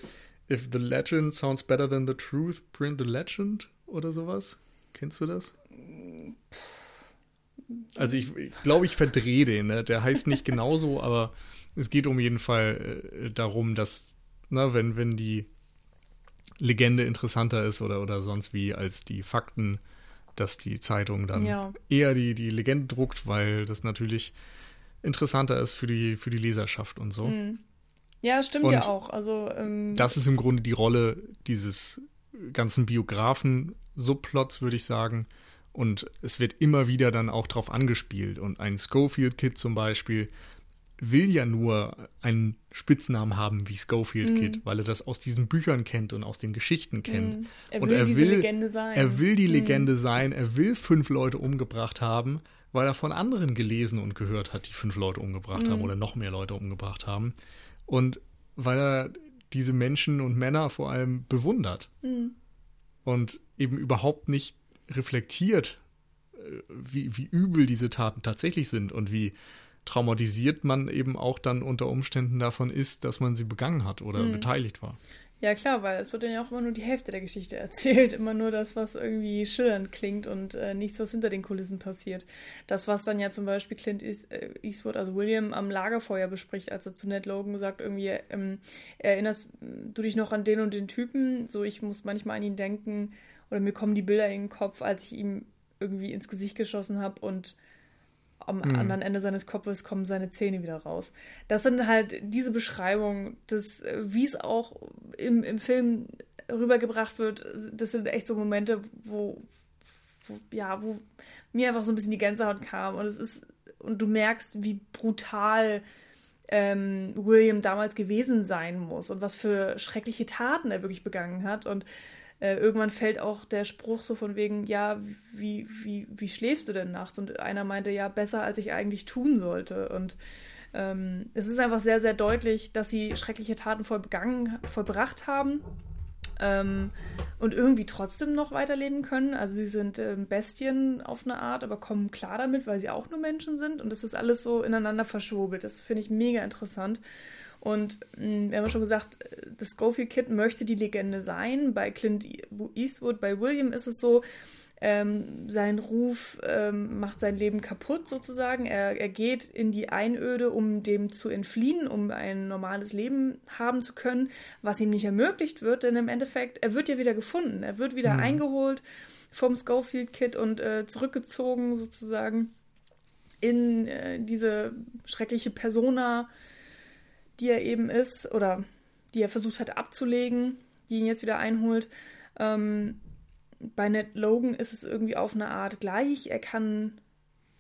If the legend sounds better than the truth, print the legend oder sowas. Kennst du das? Also ich, ich glaube, ich verdrehe den. Ne? Der heißt nicht genauso, aber es geht um jeden Fall äh, darum, dass, na, wenn, wenn die Legende interessanter ist oder, oder sonst wie als die Fakten, dass die Zeitung dann Ja. eher die, die Legende druckt, weil das natürlich interessanter ist für die, für die Leserschaft und so. Hm. Ja, stimmt Und ja auch. Also, ähm, Das ist im Grunde die Rolle dieses ganzen Biografen-Subplots, würde ich sagen. Und es wird immer wieder dann auch drauf angespielt. Und ein Schofield-Kid zum Beispiel will ja nur einen Spitznamen haben wie Schofield-Kid, weil er das aus diesen Büchern kennt und aus den Geschichten kennt. hm. er und will er diese will- Legende sein. Er will die Hm. Legende sein, er will fünf Leute umgebracht haben, weil er von anderen gelesen und gehört hat, die fünf Leute umgebracht Mhm. haben oder noch mehr Leute umgebracht haben. Und weil er diese Menschen und Männer vor allem bewundert Hm. und eben überhaupt nicht reflektiert, äh, wie, wie übel diese Taten tatsächlich sind und wie traumatisiert man eben auch dann unter Umständen davon ist, dass man sie begangen hat oder mhm. beteiligt war. Ja, klar, weil es wird dann ja auch immer nur die Hälfte der Geschichte erzählt. Immer nur das, was irgendwie schillernd klingt und äh, nichts, was hinter den Kulissen passiert. Das, was dann ja zum Beispiel Clint äh, Eastwood, also William, am Lagerfeuer bespricht, als er zu Ned Logan sagt, irgendwie, ähm, erinnerst du dich noch an den und den Typen? So, ich muss manchmal an ihn denken oder mir kommen die Bilder in den Kopf, als ich ihm irgendwie ins Gesicht geschossen habe und am mhm. anderen Ende seines Kopfes kommen seine Zähne wieder raus. Das sind halt diese Beschreibungen, wie es auch im, im Film rübergebracht wird. Das sind echt so Momente, wo, wo, ja, wo mir einfach so ein bisschen die Gänsehaut kam. Und es ist, und du merkst, wie brutal ähm, William damals gewesen sein muss und was für schreckliche Taten er wirklich begangen hat. Und äh, irgendwann fällt auch der Spruch so von wegen, ja, wie, wie, wie schläfst du denn nachts? Und einer meinte, ja, besser als ich eigentlich tun sollte. Und ähm, es ist einfach sehr, sehr deutlich, dass sie schreckliche Taten vollbegangen, vollbracht haben. Ähm, und irgendwie trotzdem noch weiterleben können. Also sie sind ähm, Bestien auf eine Art, aber kommen klar damit, weil sie auch nur Menschen sind. Und das ist alles so ineinander verschwobelt. Das finde ich mega interessant. Und mh, hm, wir haben ja schon gesagt, das Schofield Kid möchte die Legende sein. Bei Clint Eastwood, bei William ist es so, ähm, sein Ruf ähm, macht sein Leben kaputt sozusagen. Er, er geht in die Einöde, um dem zu entfliehen, um ein normales Leben haben zu können, was ihm nicht ermöglicht wird, denn im Endeffekt, er wird ja wieder gefunden. Er wird wieder mhm. eingeholt vom Schofield Kid und äh, zurückgezogen sozusagen in äh, diese schreckliche Persona, die er eben ist oder die er versucht hat abzulegen, die ihn jetzt wieder einholt. Ähm, bei Ned Logan ist es irgendwie auf eine Art gleich. Er kann,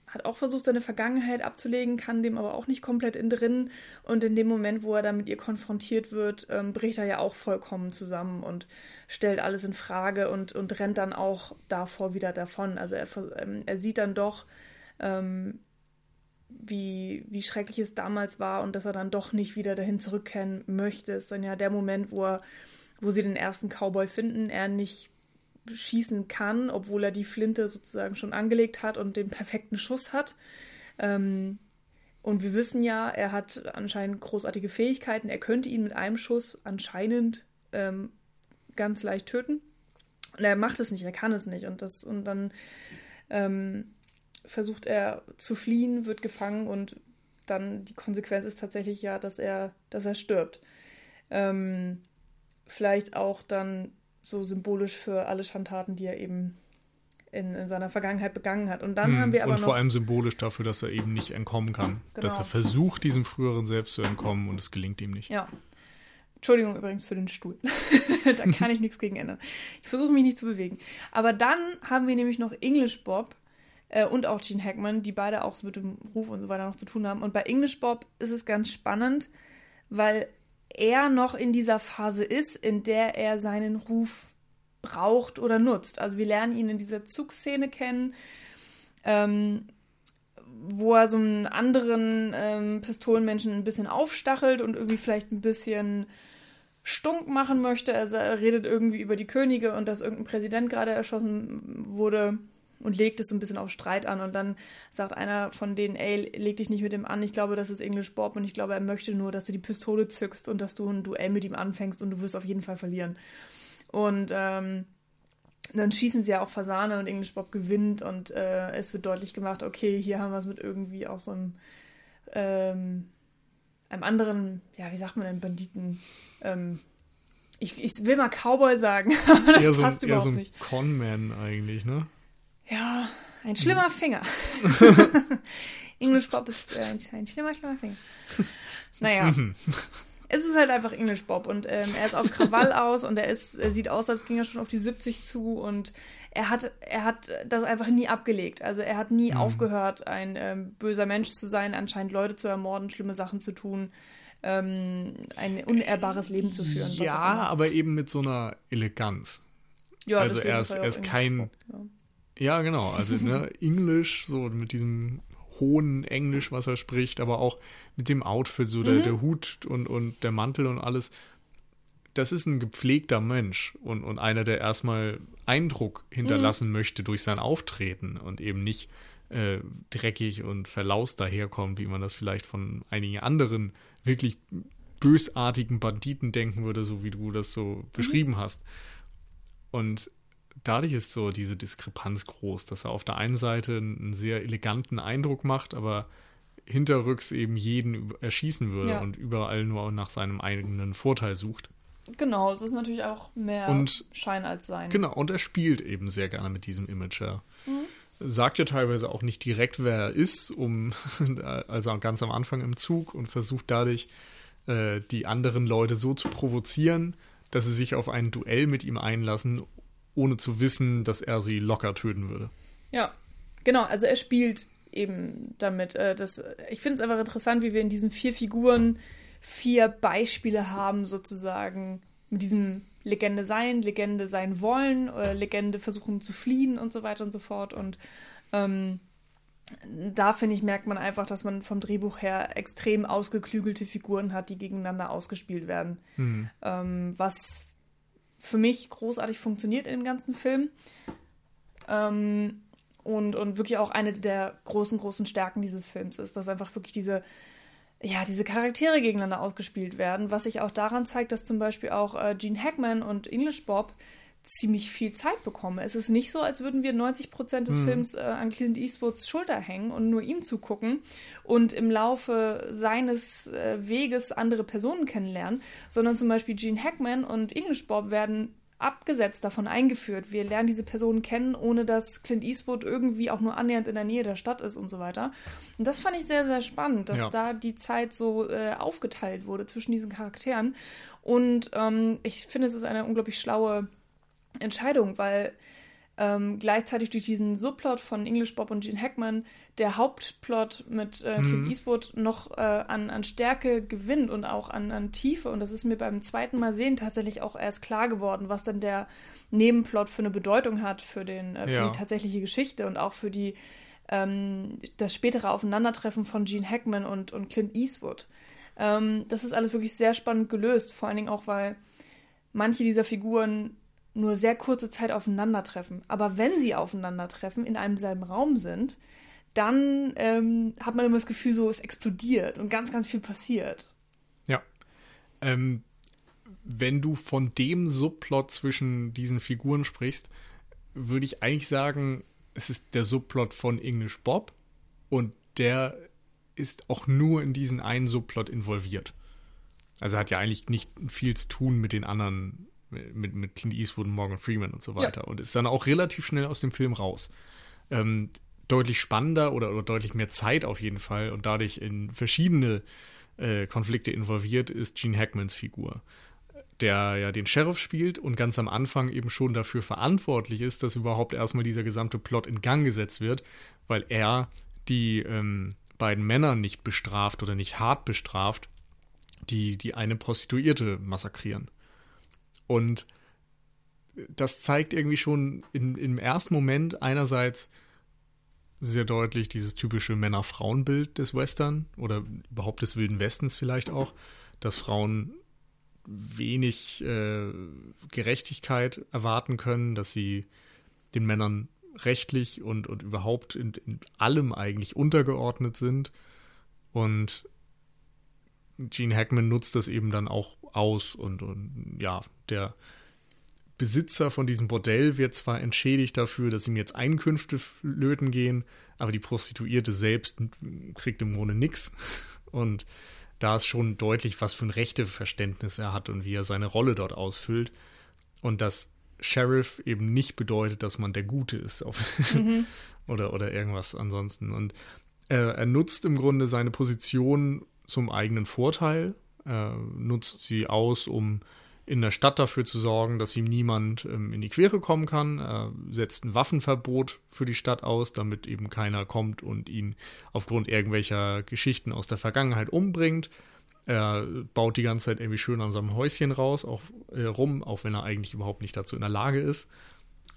hat auch versucht, seine Vergangenheit abzulegen, kann dem aber auch nicht komplett in drin. Und in dem Moment, wo er dann mit ihr konfrontiert wird, ähm, bricht er ja auch vollkommen zusammen und stellt alles in Frage und, und rennt dann auch davor wieder davon. Also er, ähm, er sieht dann doch, ähm, wie, wie schrecklich es damals war und dass er dann doch nicht wieder dahin zurückkehren möchte, ist dann ja der Moment, wo er, wo sie den ersten Cowboy finden, er nicht schießen kann, obwohl er die Flinte sozusagen schon angelegt hat und den perfekten Schuss hat. Ähm, und wir wissen ja, er hat anscheinend großartige Fähigkeiten. Er könnte ihn mit einem Schuss anscheinend ähm, ganz leicht töten. Und er macht es nicht, er kann es nicht. Und das, und dann ähm, versucht er zu fliehen, wird gefangen und dann die Konsequenz ist tatsächlich ja, dass er, dass er stirbt. Ähm, vielleicht auch dann so symbolisch für alle Schandtaten, die er eben in, in seiner Vergangenheit begangen hat. Und dann hm, haben wir aber und noch, vor allem symbolisch dafür, dass er eben nicht entkommen kann. Genau. Dass er versucht, diesem früheren Selbst zu entkommen und es gelingt ihm nicht. Ja. Entschuldigung übrigens für den Stuhl. da kann ich nichts gegen ändern. Ich versuche mich nicht zu bewegen. Aber dann haben wir nämlich noch English Bob, äh, und auch Gene Hackman, die beide auch so mit dem Ruf und so weiter noch zu tun haben. Und bei English Bob ist es ganz spannend, weil er noch in dieser Phase ist, in der er seinen Ruf braucht oder nutzt. Also wir lernen ihn in dieser Zugszene kennen, ähm, wo er so einen anderen ähm, Pistolenmenschen ein bisschen aufstachelt und irgendwie vielleicht ein bisschen stunk machen möchte. Also er redet irgendwie über die Könige und dass irgendein Präsident gerade erschossen wurde und legt es so ein bisschen auf Streit an und dann sagt einer von denen, ey, leg dich nicht mit ihm an, ich glaube, das ist English Bob und ich glaube, er möchte nur, dass du die Pistole zückst und dass du ein Duell mit ihm anfängst und du wirst auf jeden Fall verlieren. Und ähm, dann schießen sie ja auch Fasane und English Bob gewinnt und äh, es wird deutlich gemacht, okay, hier haben wir es mit irgendwie auch so einem, ähm, einem anderen, ja, wie sagt man denn, Banditen, ähm, ich, ich will mal Cowboy sagen, aber das eher passt so, überhaupt eher so ein nicht. Conman eigentlich, ne? Ja, ein schlimmer Finger. English Bob ist äh, ein, schlimmer, schlimmer Finger. Naja. Mhm. es ist halt einfach English Bob und ähm, er ist auf Krawall aus und er ist, er sieht aus, als ging er schon auf die 70 zu und er hat, er hat das einfach nie abgelegt. Also er hat nie mhm. aufgehört, ein ähm, böser Mensch zu sein, anscheinend Leute zu ermorden, schlimme Sachen zu tun, ähm, ein unehrbares Leben zu führen. Ja, aber eben mit so einer Eleganz. Ja, also er ist, er ist kein, Bob, ja. Ja, genau. Also ne, Englisch, so mit diesem hohen Englisch, was er spricht, aber auch mit dem Outfit, so der, mhm. der Hut und, und der Mantel und alles. Das ist ein gepflegter Mensch und, und einer, der erstmal Eindruck hinterlassen mhm. möchte durch sein Auftreten und eben nicht äh, dreckig und verlaust daherkommt, wie man das vielleicht von einigen anderen wirklich bösartigen Banditen denken würde, so wie du das so mhm. beschrieben hast. Und dadurch ist so diese Diskrepanz groß, dass er auf der einen Seite einen sehr eleganten Eindruck macht, aber hinterrücks eben jeden erschießen würde ja. und überall nur nach seinem eigenen Vorteil sucht. Genau, es ist natürlich auch mehr und, Schein als Sein. Genau, und er spielt eben sehr gerne mit diesem Image. Er mhm. sagt ja teilweise auch nicht direkt, wer er ist, um also ganz am Anfang im Zug und versucht dadurch äh, die anderen Leute so zu provozieren, dass sie sich auf ein Duell mit ihm einlassen, ohne zu wissen, dass er sie locker töten würde. Ja, genau. Also er spielt eben damit. Äh, das, ich finde es einfach interessant, wie wir in diesen vier Figuren vier Beispiele haben, sozusagen, mit diesem Legende sein, Legende sein wollen, äh, Legende versuchen zu fliehen und so weiter und so fort. Und ähm, da finde ich, merkt man einfach, dass man vom Drehbuch her extrem ausgeklügelte Figuren hat, die gegeneinander ausgespielt werden. Mhm. Ähm, was für mich großartig funktioniert in dem ganzen Film. Ähm, und, und wirklich auch eine der großen, großen Stärken dieses Films ist, dass einfach wirklich diese, ja, diese Charaktere gegeneinander ausgespielt werden, was sich auch daran zeigt, dass zum Beispiel auch äh, Gene Hackman und English Bob ziemlich viel Zeit bekommen. Es ist nicht so, als würden wir 90 Prozent des mhm. Films äh, an Clint Eastwoods Schulter hängen und nur ihm zugucken und im Laufe seines äh, Weges andere Personen kennenlernen, sondern zum Beispiel Gene Hackman und English Bob werden abgesetzt davon eingeführt. Wir lernen diese Personen kennen, ohne dass Clint Eastwood irgendwie auch nur annähernd in der Nähe der Stadt ist und so weiter. Und das fand ich sehr, sehr spannend, dass ja. da die Zeit so äh, aufgeteilt wurde zwischen diesen Charakteren. Und ähm, ich finde, es ist eine unglaublich schlaue Entscheidung, weil ähm, gleichzeitig durch diesen Subplot von English Bob und Gene Hackman der Hauptplot mit äh, Clint mhm. Eastwood noch äh, an, an Stärke gewinnt und auch an, an Tiefe. Und das ist mir beim zweiten Mal sehen tatsächlich auch erst klar geworden, was dann der Nebenplot für eine Bedeutung hat für, den, äh, für ja. die tatsächliche Geschichte und auch für die, ähm, das spätere Aufeinandertreffen von Gene Hackman und, und Clint Eastwood. Ähm, das ist alles wirklich sehr spannend gelöst, vor allen Dingen auch, weil manche dieser Figuren nur sehr kurze Zeit aufeinandertreffen. Aber wenn sie aufeinandertreffen, in einem selben Raum sind, dann ähm, hat man immer das Gefühl, so es explodiert und ganz, ganz viel passiert. Ja. Ähm, wenn du von dem Subplot zwischen diesen Figuren sprichst, würde ich eigentlich sagen, es ist der Subplot von English Bob und der ist auch nur in diesen einen Subplot involviert. Also hat ja eigentlich nicht viel zu tun mit den anderen mit, mit Clint Eastwood und Morgan Freeman und so weiter. Ja. Und ist dann auch relativ schnell aus dem Film raus. Ähm, deutlich spannender oder, oder deutlich mehr Zeit auf jeden Fall und dadurch in verschiedene äh, Konflikte involviert ist Gene Hackmans Figur, der ja den Sheriff spielt und ganz am Anfang eben schon dafür verantwortlich ist, dass überhaupt erstmal dieser gesamte Plot in Gang gesetzt wird, weil er die ähm, beiden Männer nicht bestraft oder nicht hart bestraft, die die eine Prostituierte massakrieren. Und das zeigt irgendwie schon in, im ersten Moment einerseits sehr deutlich dieses typische Männer-Frauen-Bild des Western oder überhaupt des Wilden Westens vielleicht auch, dass Frauen wenig äh, Gerechtigkeit erwarten können, dass sie den Männern rechtlich und, und überhaupt in, in allem eigentlich untergeordnet sind. Und Gene Hackman nutzt das eben dann auch aus und, und ja, der Besitzer von diesem Bordell wird zwar entschädigt dafür, dass ihm jetzt Einkünfte löten gehen, aber die Prostituierte selbst kriegt im Grunde nichts. Und da ist schon deutlich, was für ein Rechteverständnis er hat und wie er seine Rolle dort ausfüllt. Und dass Sheriff eben nicht bedeutet, dass man der Gute ist mhm. oder, oder irgendwas ansonsten. Und äh, er nutzt im Grunde seine Position zum eigenen Vorteil, äh, nutzt sie aus, um in der Stadt dafür zu sorgen, dass ihm niemand ähm, in die Quere kommen kann. Er setzt ein Waffenverbot für die Stadt aus, damit eben keiner kommt und ihn aufgrund irgendwelcher Geschichten aus der Vergangenheit umbringt. Er baut die ganze Zeit irgendwie schön an seinem Häuschen raus, auch äh, rum, auch wenn er eigentlich überhaupt nicht dazu in der Lage ist.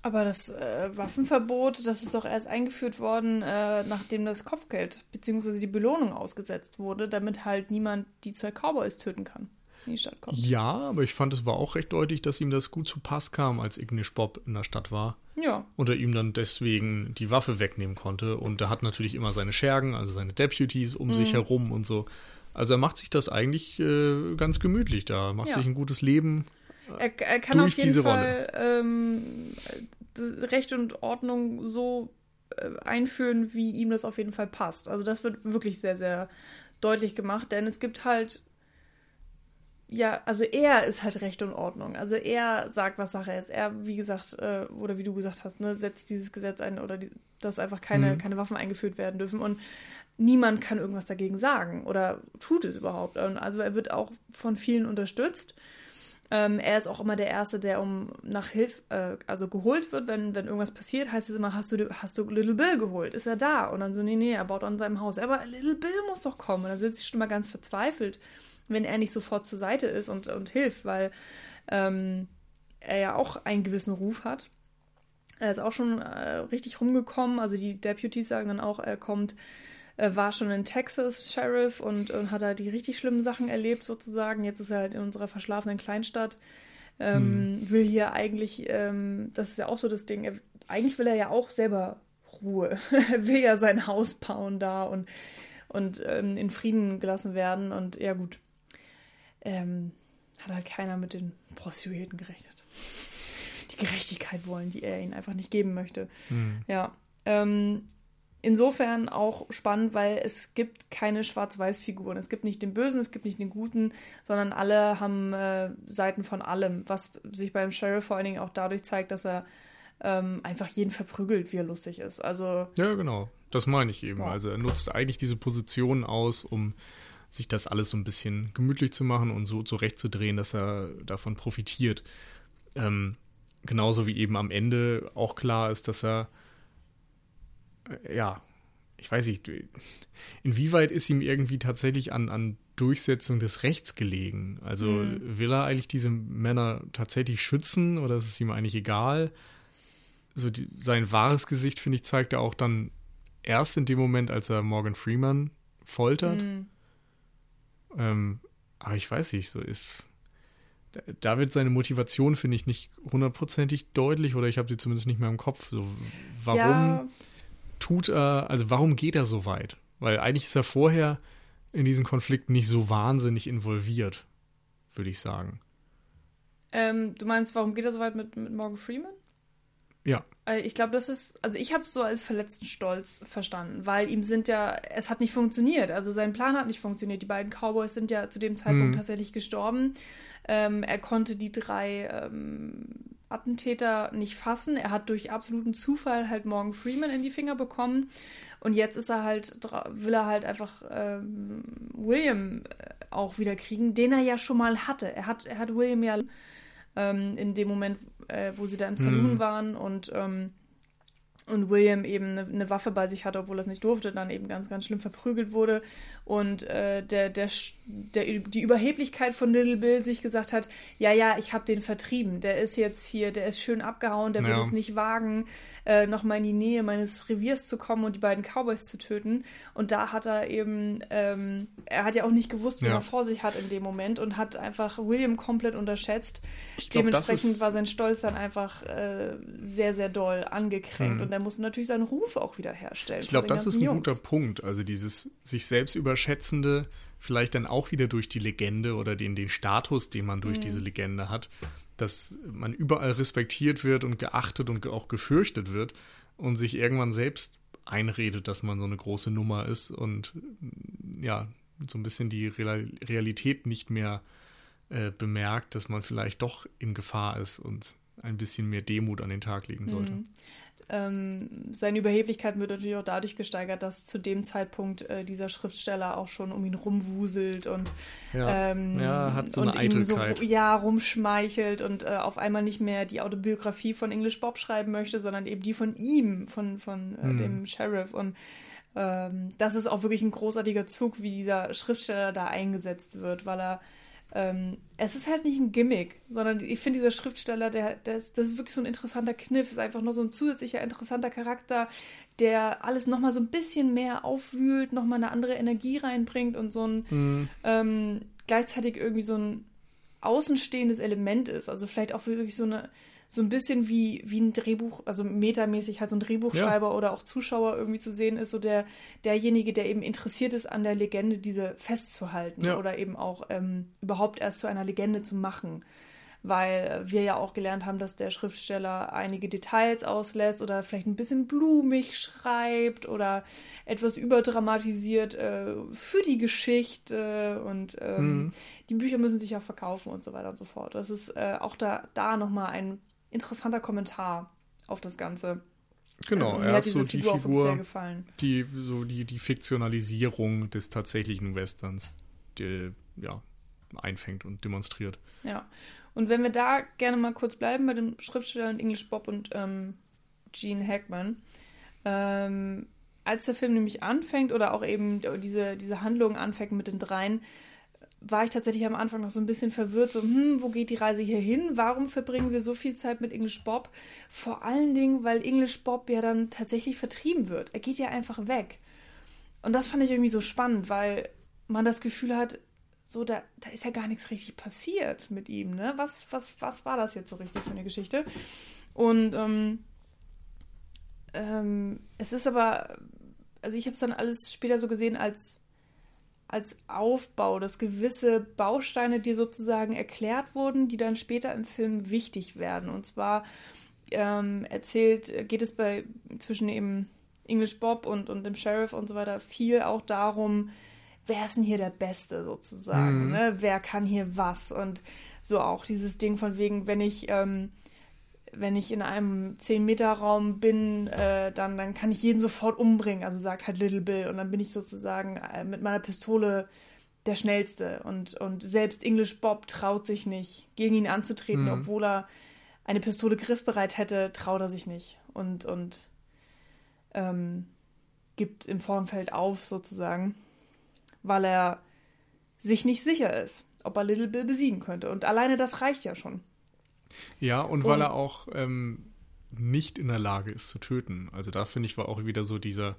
Aber das äh, Waffenverbot, das ist doch erst eingeführt worden, äh, nachdem das Kopfgeld bzw. die Belohnung ausgesetzt wurde, damit halt niemand die zwei Cowboys töten kann in die Stadt kommt. Ja, aber ich fand, es war auch recht deutlich, dass ihm das gut zu Pass kam, als Ignish Bob in der Stadt war. Ja. Und er ihm dann deswegen die Waffe wegnehmen konnte. Und er hat natürlich immer seine Schergen, also seine Deputies um Mhm. sich herum und so. Also er macht sich das eigentlich äh, ganz gemütlich da, macht Ja. sich ein gutes Leben. Er, er kann auf jeden Fall ähm, Recht und Ordnung so äh, einführen, wie ihm das auf jeden Fall passt. Also das wird wirklich sehr, sehr deutlich gemacht, denn es gibt halt ja, also er ist halt Recht und Ordnung. Also er sagt, was Sache ist. Er, wie gesagt, äh, oder wie du gesagt hast, ne, setzt dieses Gesetz ein oder die, dass einfach keine, Mhm. keine Waffen eingeführt werden dürfen. Und niemand kann irgendwas dagegen sagen oder tut es überhaupt. Und also er wird auch von vielen unterstützt. Ähm, er ist auch immer der Erste, der um nach Hilfe, äh, also geholt wird, wenn, wenn irgendwas passiert, heißt es immer, hast du, hast du Little Bill geholt? Ist er da? Und dann so, nee, nee, er baut an seinem Haus. Aber Little Bill muss doch kommen. Und dann sind sie schon mal ganz verzweifelt, wenn er nicht sofort zur Seite ist und, und hilft, weil ähm, er ja auch einen gewissen Ruf hat. Er ist auch schon äh, richtig rumgekommen. Also die Deputies sagen dann auch, er kommt, äh, war schon in Texas Sheriff und, und hat da die richtig schlimmen Sachen erlebt sozusagen. Jetzt ist er halt in unserer verschlafenen Kleinstadt. Ähm, Will hier eigentlich, ähm, das ist ja auch so das Ding, er, eigentlich will er ja auch selber Ruhe. er will ja sein Haus bauen da und, und ähm, in Frieden gelassen werden. Und ja gut, ähm, hat halt keiner mit den Prostituierten gerechnet. Die Gerechtigkeit wollen, die er ihnen einfach nicht geben möchte. Hm. Ja. Ähm, insofern auch spannend, weil es gibt keine Schwarz-Weiß-Figuren. Es gibt nicht den Bösen, es gibt nicht den Guten, sondern alle haben äh, Seiten von allem, was sich beim Sheriff vor allen Dingen auch dadurch zeigt, dass er ähm, einfach jeden verprügelt, wie er lustig ist. Also Ja, genau. Das meine ich eben. Ja. Also er nutzt eigentlich diese Position aus, um sich das alles so ein bisschen gemütlich zu machen und so zurechtzudrehen, dass er davon profitiert. Ähm, genauso wie eben am Ende auch klar ist, dass er ja, ich weiß nicht, inwieweit ist ihm irgendwie tatsächlich an, an Durchsetzung des Rechts gelegen? Also Mhm. will er eigentlich diese Männer tatsächlich schützen oder ist es ihm eigentlich egal? So die, sein wahres Gesicht, finde ich, zeigt er auch dann erst in dem Moment, als er Morgan Freeman foltert. mh, Ähm, aber ich weiß nicht, so ist. da- Da wird seine Motivation, finde ich, nicht hundertprozentig deutlich oder ich habe sie zumindest nicht mehr im Kopf. So, warum ja, tut er, also warum geht er so weit? Weil eigentlich ist er vorher in diesen Konflikt nicht so wahnsinnig involviert, würde ich sagen. ähm, du meinst, warum geht er so weit mit, mit Morgan Freeman? Ja. Äh, Ich glaube, das ist, also ich habe es so als verletzten Stolz verstanden, weil ihm sind ja, es hat nicht funktioniert. Also sein Plan hat nicht funktioniert. Die beiden Cowboys sind ja zu dem Zeitpunkt Mhm. tatsächlich gestorben. Ähm, er konnte die drei ähm, Attentäter nicht fassen. Er hat durch absoluten Zufall halt Morgan Freeman in die Finger bekommen. Und jetzt ist er halt, will er halt einfach ähm, William äh, auch wieder kriegen, den er ja schon mal hatte. Er hat, er hat William ja ähm, in dem Moment, äh, wo sie da im Saloon Hm. waren und, ähm, und William eben eine, eine Waffe bei sich hatte, obwohl er es nicht durfte, dann eben ganz, ganz schlimm verprügelt wurde und äh, der, der, der, die Überheblichkeit von Little Bill sich gesagt hat, ja, ja, ich habe den vertrieben, der ist jetzt hier, der ist schön abgehauen, der wird Ja. es nicht wagen, äh, nochmal in die Nähe meines Reviers zu kommen und die beiden Cowboys zu töten und da hat er eben, ähm, er hat ja auch nicht gewusst, wen Ja. er vor sich hat in dem Moment und hat einfach William komplett unterschätzt. Das Dementsprechend ist, war sein Stolz dann einfach äh, sehr, sehr doll angekränkt Hm. und er musste natürlich seinen Ruf auch wieder herstellen. ich glaube, das ist ein Jungs. guter Punkt. Also dieses sich selbst überschätzende, vielleicht dann auch wieder durch die Legende oder den, den Status, den man durch Mhm. diese Legende hat, dass man überall respektiert wird und geachtet und auch gefürchtet wird und sich irgendwann selbst einredet, dass man so eine große Nummer ist und mm, ja, so ein bisschen die Real Realität nicht mehr äh, bemerkt, dass man vielleicht doch in Gefahr ist und ein bisschen mehr Demut an den Tag legen sollte. Mhm. Ähm, seine Überheblichkeit wird natürlich auch dadurch gesteigert, dass zu dem Zeitpunkt äh, dieser Schriftsteller auch schon um ihn rumwuselt und Ja, ähm, ja, hat so eine ihm so, Eitelkeit. ja, rumschmeichelt und äh, auf einmal nicht mehr die Autobiografie von English Bob schreiben möchte, sondern eben die von ihm, von, von äh, Hm. dem Sheriff. Und ähm, das ist auch wirklich ein großartiger Zug, wie dieser Schriftsteller da eingesetzt wird, weil er ähm, es ist halt nicht ein Gimmick, sondern ich finde, dieser Schriftsteller, der, der ist, das ist wirklich so ein interessanter Kniff, ist einfach nur so ein zusätzlicher interessanter Charakter, der alles nochmal so ein bisschen mehr aufwühlt, nochmal eine andere Energie reinbringt und so ein Mhm. ähm, gleichzeitig irgendwie so ein außenstehendes Element ist. Also vielleicht auch wirklich so eine, so ein bisschen wie, wie ein Drehbuch, also metamäßig halt so ein Drehbuchschreiber ja. oder auch Zuschauer irgendwie zu sehen ist, so der, derjenige, der eben interessiert ist an der Legende, diese festzuhalten ja. oder eben auch ähm, überhaupt erst zu einer Legende zu machen weil wir ja auch gelernt haben, dass der Schriftsteller einige Details auslässt oder vielleicht ein bisschen blumig schreibt oder etwas überdramatisiert äh, für die Geschichte und ähm, mhm. die Bücher müssen sich ja verkaufen und so weiter und so fort. Das ist äh, auch da, da nochmal ein interessanter Kommentar auf das Ganze. Genau, ähm, er hat so Figur die Figur, die so die, die Fiktionalisierung des tatsächlichen Westerns, die ja einfängt und demonstriert. Ja, und wenn wir da gerne mal kurz bleiben bei den Schriftstellern English Bob und ähm, Gene Hackman, ähm, als der Film nämlich anfängt oder auch eben diese, diese Handlung anfängt mit den dreien, war ich tatsächlich am Anfang noch so ein bisschen verwirrt, so, hm, wo geht die Reise hier hin? Warum verbringen wir so viel Zeit mit English Bob? Vor allen Dingen, weil English Bob ja dann tatsächlich vertrieben wird. Er geht ja einfach weg. Und das fand ich irgendwie so spannend, weil man das Gefühl hat, so, da, da ist ja gar nichts richtig passiert mit ihm, ne? Was, was, was war das jetzt so richtig für eine Geschichte? Und ähm, ähm, es ist aber, also ich habe es dann alles später so gesehen als, als Aufbau, dass gewisse Bausteine, die sozusagen erklärt wurden, die dann später im Film wichtig werden. Und zwar ähm, erzählt, geht es bei zwischen eben English Bob und, und dem Sheriff und so weiter viel auch darum, wer ist denn hier der Beste sozusagen? Mhm. Ne? Wer kann hier was? Und so auch dieses Ding von wegen, wenn ich, ähm, wenn ich in einem 10-Meter-Raum bin, äh, dann, dann kann ich jeden sofort umbringen. Also sagt halt Little Bill. Und dann bin ich sozusagen äh, mit meiner Pistole der Schnellste. Und, und selbst English Bob traut sich nicht, gegen ihn anzutreten, mhm. obwohl er eine Pistole griffbereit hätte, traut er sich nicht. Und, und ähm, gibt im Vorfeld auf sozusagen weil er sich nicht sicher ist, ob er Little Bill besiegen könnte. Und alleine das reicht ja schon. Ja, und, und weil er auch ähm, nicht in der Lage ist zu töten. Also da finde ich war auch wieder so dieser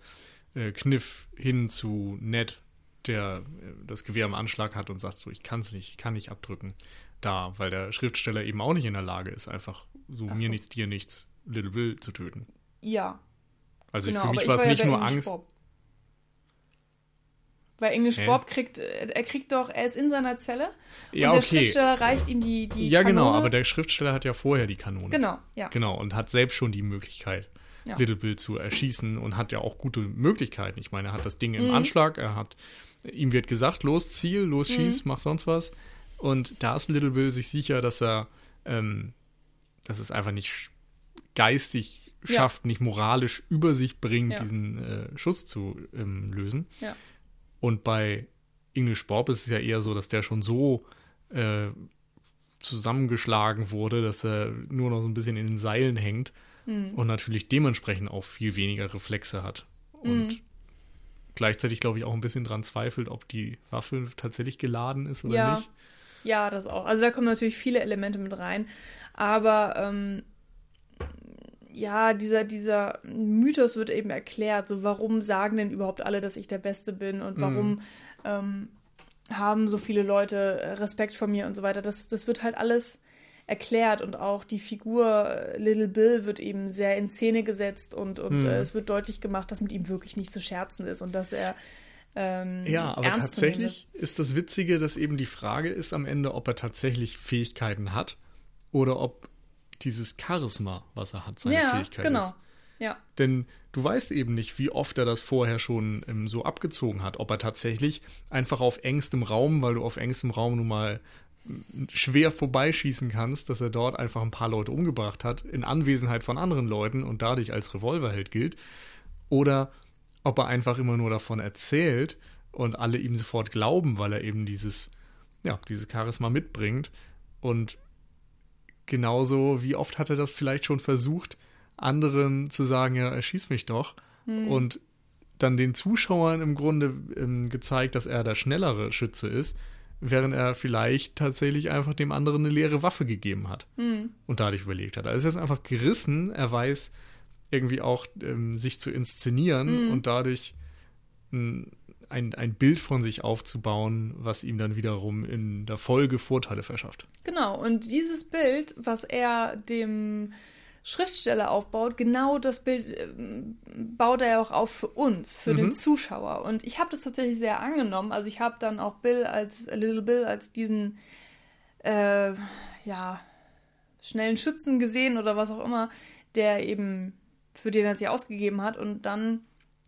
äh, Kniff hin zu Ned, der äh, das Gewehr am Anschlag hat und sagt so, ich kann es nicht, ich kann nicht abdrücken. Da, weil der Schriftsteller eben auch nicht in der Lage ist, einfach so, so. mir nichts, dir nichts, Little Bill zu töten. Ja. Also genau, für mich war es nicht nur Angst. Bob. Weil English Hä? Bob kriegt, äh, er kriegt doch, er ist in seiner Zelle ja, und der okay. Schriftsteller reicht ihm die, die Ja, genau, Kanone. genau, aber der Schriftsteller hat ja vorher die Kanone. Genau, ja. Genau, und hat selbst schon die Möglichkeit, ja. Little Bill zu erschießen und hat ja auch gute Möglichkeiten. Ich meine, er hat das Ding im mhm. Anschlag, er hat, ihm wird gesagt, los, Ziel, los, mhm. schieß, mach sonst was. Und da ist Little Bill sich sicher, dass er, ähm, dass es einfach nicht geistig schafft, ja. nicht moralisch über sich bringt, ja. diesen äh, Schuss zu ähm, lösen. Ja. Und bei English Bob ist es ja eher so, dass der schon so äh, zusammengeschlagen wurde, dass er nur noch so ein bisschen in den Seilen hängt mhm. und natürlich dementsprechend auch viel weniger Reflexe hat. Und mhm. gleichzeitig, glaube ich, auch ein bisschen dran zweifelt, ob die Waffe tatsächlich geladen ist oder ja. nicht. Ja, das auch. Also da kommen natürlich viele Elemente mit rein. Aber ähm, ja, dieser, dieser Mythos wird eben erklärt. So, warum sagen denn überhaupt alle, dass ich der Beste bin und warum mhm. ähm, haben so viele Leute Respekt vor mir und so weiter. Das, das wird halt alles erklärt und auch die Figur äh, Little Bill wird eben sehr in Szene gesetzt und, und mhm. äh, es wird deutlich gemacht, dass mit ihm wirklich nicht zu scherzen ist und dass er ähm, ja, aber tatsächlich ist das Witzige, dass eben die Frage ist am Ende, ob er tatsächlich Fähigkeiten hat oder ob dieses Charisma, was er hat, seine ja, Fähigkeit genau. ist. Ja. Denn du weißt eben nicht, wie oft er das vorher schon ähm, so abgezogen hat. Ob er tatsächlich einfach auf engstem Raum, weil du auf engstem Raum nun mal schwer vorbeischießen kannst, dass er dort einfach ein paar Leute umgebracht hat, in Anwesenheit von anderen Leuten und dadurch als Revolverheld gilt. Oder ob er einfach immer nur davon erzählt und alle ihm sofort glauben, weil er eben dieses, ja, dieses Charisma mitbringt und genauso, wie oft hat er das vielleicht schon versucht, anderen zu sagen, ja, erschieß mich doch. Hm. Und dann den Zuschauern im Grunde ähm, gezeigt, dass er der schnellere Schütze ist, während er vielleicht tatsächlich einfach dem anderen eine leere Waffe gegeben hat hm. und dadurch überlegt hat. Also er ist einfach gerissen, er weiß irgendwie auch ähm, sich zu inszenieren hm. und dadurch ein ein, ein Bild von sich aufzubauen, was ihm dann wiederum in der Folge Vorteile verschafft. Genau, und dieses Bild, was er dem Schriftsteller aufbaut, genau das Bild äh, baut er ja auch auf für uns, für mhm. den Zuschauer. Und ich habe das tatsächlich sehr angenommen. Also ich habe dann auch Bill als Little Bill als diesen äh, ja schnellen Schützen gesehen oder was auch immer, der eben für den er sich ausgegeben hat. Und dann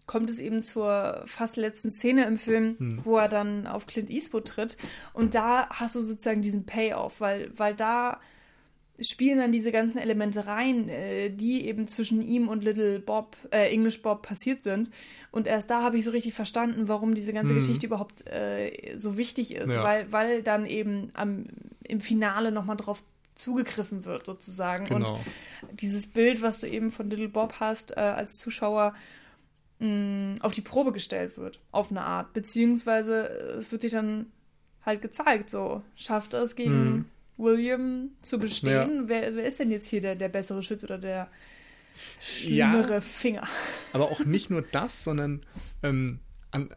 kommt es eben zur fast letzten Szene im Film, hm. wo er dann auf Clint Eastwood tritt. Und da hast du sozusagen diesen Payoff, weil, weil da spielen dann diese ganzen Elemente rein, äh, die eben zwischen ihm und Little Bob, äh, English Bob passiert sind. Und erst da habe ich so richtig verstanden, warum diese ganze mhm. Geschichte überhaupt äh, so wichtig ist, ja. weil, weil dann eben am, im Finale nochmal drauf zugegriffen wird, sozusagen. Genau. Und dieses Bild, was du eben von Little Bob hast, äh, als Zuschauer, mh, auf die Probe gestellt wird, auf eine Art. Beziehungsweise es wird sich dann halt gezeigt, so schafft er es gegen mhm. William zu bestehen. Ja. Wer, wer, ist denn jetzt hier der, der bessere Schütze oder der schlimmere ja, Finger? Aber auch nicht nur das, sondern ähm, an,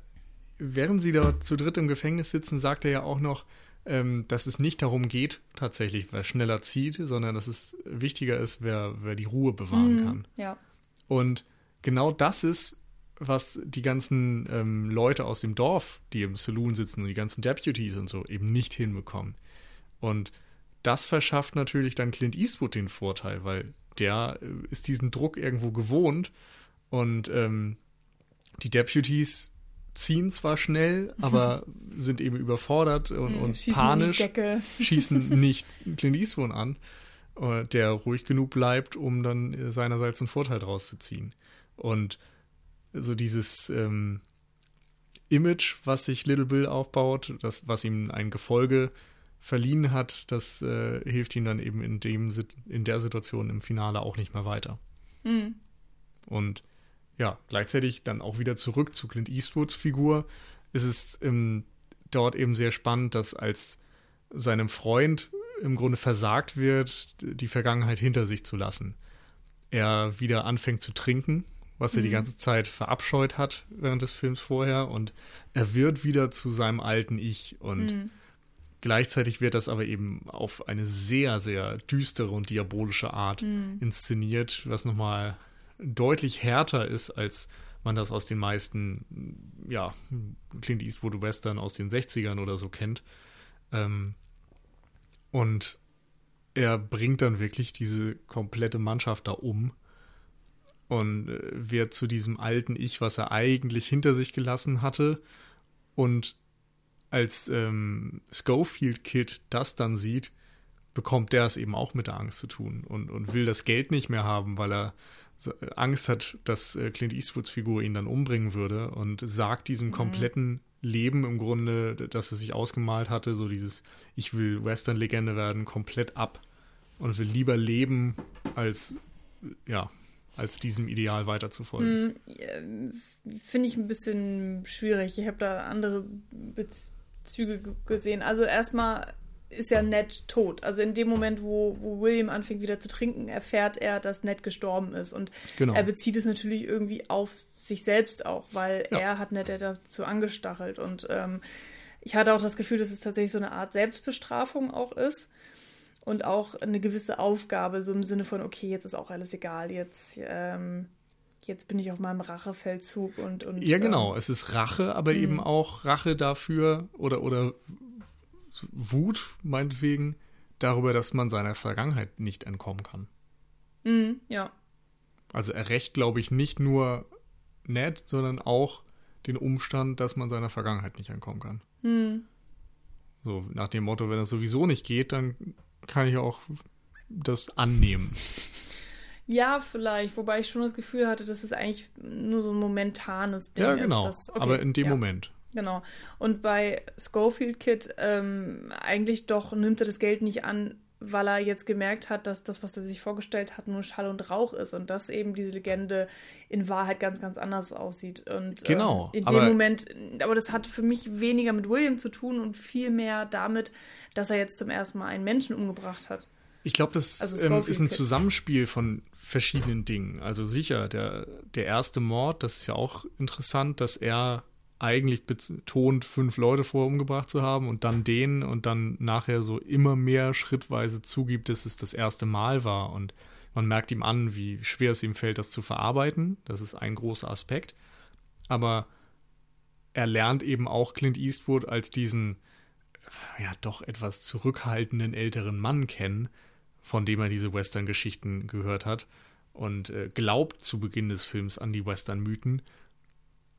während sie da zu dritt im Gefängnis sitzen, sagt er ja auch noch, ähm, dass es nicht darum geht, tatsächlich, wer schneller zieht, sondern dass es wichtiger ist, wer, wer die Ruhe bewahren mhm, kann. Ja. Und genau das ist, was die ganzen ähm, Leute aus dem Dorf, die im Saloon sitzen und die ganzen Deputies und so, eben nicht hinbekommen. Und das verschafft natürlich dann Clint Eastwood den Vorteil, weil der äh, ist diesen Druck irgendwo gewohnt und ähm, die Deputies ziehen zwar schnell, aber sind eben überfordert und, und schießen panisch, schießen nicht Clint Eastwood an, äh, der ruhig genug bleibt, um dann seinerseits einen Vorteil draus zu ziehen. Und so dieses ähm, Image, was sich Little Bill aufbaut, das, was ihm ein Gefolge verliehen hat, das äh, hilft ihm dann eben in, dem, in der Situation im Finale auch nicht mehr weiter. Mhm. Und ja, gleichzeitig dann auch wieder zurück zu Clint Eastwoods Figur, ist es ähm, dort eben sehr spannend, dass als seinem Freund im Grunde versagt wird, die Vergangenheit hinter sich zu lassen. Er wieder anfängt zu trinken, was er mhm. die ganze Zeit verabscheut hat während des Films vorher und er wird wieder zu seinem alten Ich und mhm. Gleichzeitig wird das aber eben auf eine sehr, sehr düstere und diabolische Art mhm. inszeniert, was nochmal deutlich härter ist, als man das aus den meisten, ja, Clint Eastwood Western aus den 60ern oder so kennt. Ähm, und er bringt dann wirklich diese komplette Mannschaft da um und äh, wird zu diesem alten Ich, was er eigentlich hinter sich gelassen hatte. Und als ähm, Schofield Kid das dann sieht, bekommt der es eben auch mit der Angst zu tun und, und will das Geld nicht mehr haben, weil er Angst hat, dass äh, Clint Eastwoods Figur ihn dann umbringen würde und sagt diesem mhm. kompletten Leben im Grunde, das er sich ausgemalt hatte, so dieses Ich will Western-Legende werden, komplett ab und will lieber leben, als ja, als diesem Ideal weiterzufolgen. Hm, finde ich ein bisschen schwierig. Ich habe da andere Bez Züge gesehen. Also erstmal ist ja Ned tot. Also in dem Moment, wo, wo William anfängt wieder zu trinken, erfährt er, dass Ned gestorben ist. Und genau. er bezieht es natürlich irgendwie auf sich selbst auch, weil ja. er hat Ned ja dazu angestachelt. Und ähm, ich hatte auch das Gefühl, dass es tatsächlich so eine Art Selbstbestrafung auch ist. Und auch eine gewisse Aufgabe, so im Sinne von, okay, jetzt ist auch alles egal, jetzt ähm, jetzt bin ich auf meinem Rachefeldzug und, und Ja, genau, ähm, es ist Rache, aber mh. eben auch Rache dafür oder, oder Wut, meinetwegen, darüber, dass man seiner Vergangenheit nicht entkommen kann. Mhm, ja. Also er rächt, glaube ich, nicht nur Ned, sondern auch den Umstand, dass man seiner Vergangenheit nicht entkommen kann. Mhm. So, nach dem Motto, wenn das sowieso nicht geht, dann kann ich auch das annehmen. Ja, vielleicht, wobei ich schon das Gefühl hatte, dass es eigentlich nur so ein momentanes Ding ist. Ja, genau. Ist, okay, aber in dem ja. Moment. Genau. Und bei Schofield Kid ähm, eigentlich doch nimmt er das Geld nicht an, weil er jetzt gemerkt hat, dass das, was er sich vorgestellt hat, nur Schall und Rauch ist und dass eben diese Legende in Wahrheit ganz, ganz anders aussieht. Und genau, ähm, in dem Moment, aber das hat für mich weniger mit William zu tun und viel mehr damit, dass er jetzt zum ersten Mal einen Menschen umgebracht hat. Ich glaube, das also ähm, ist ein Zusammenspiel von verschiedenen Dingen. Also sicher, der, der erste Mord, das ist ja auch interessant, dass er eigentlich betont, fünf Leute vorher umgebracht zu haben und dann den und dann nachher so immer mehr schrittweise zugibt, dass es das erste Mal war. Und man merkt ihm an, wie schwer es ihm fällt, das zu verarbeiten. Das ist ein großer Aspekt. Aber er lernt eben auch Clint Eastwood als diesen, ja, doch etwas zurückhaltenden älteren Mann kennen, von dem er diese Western-Geschichten gehört hat und äh, glaubt zu Beginn des Films an die Western-Mythen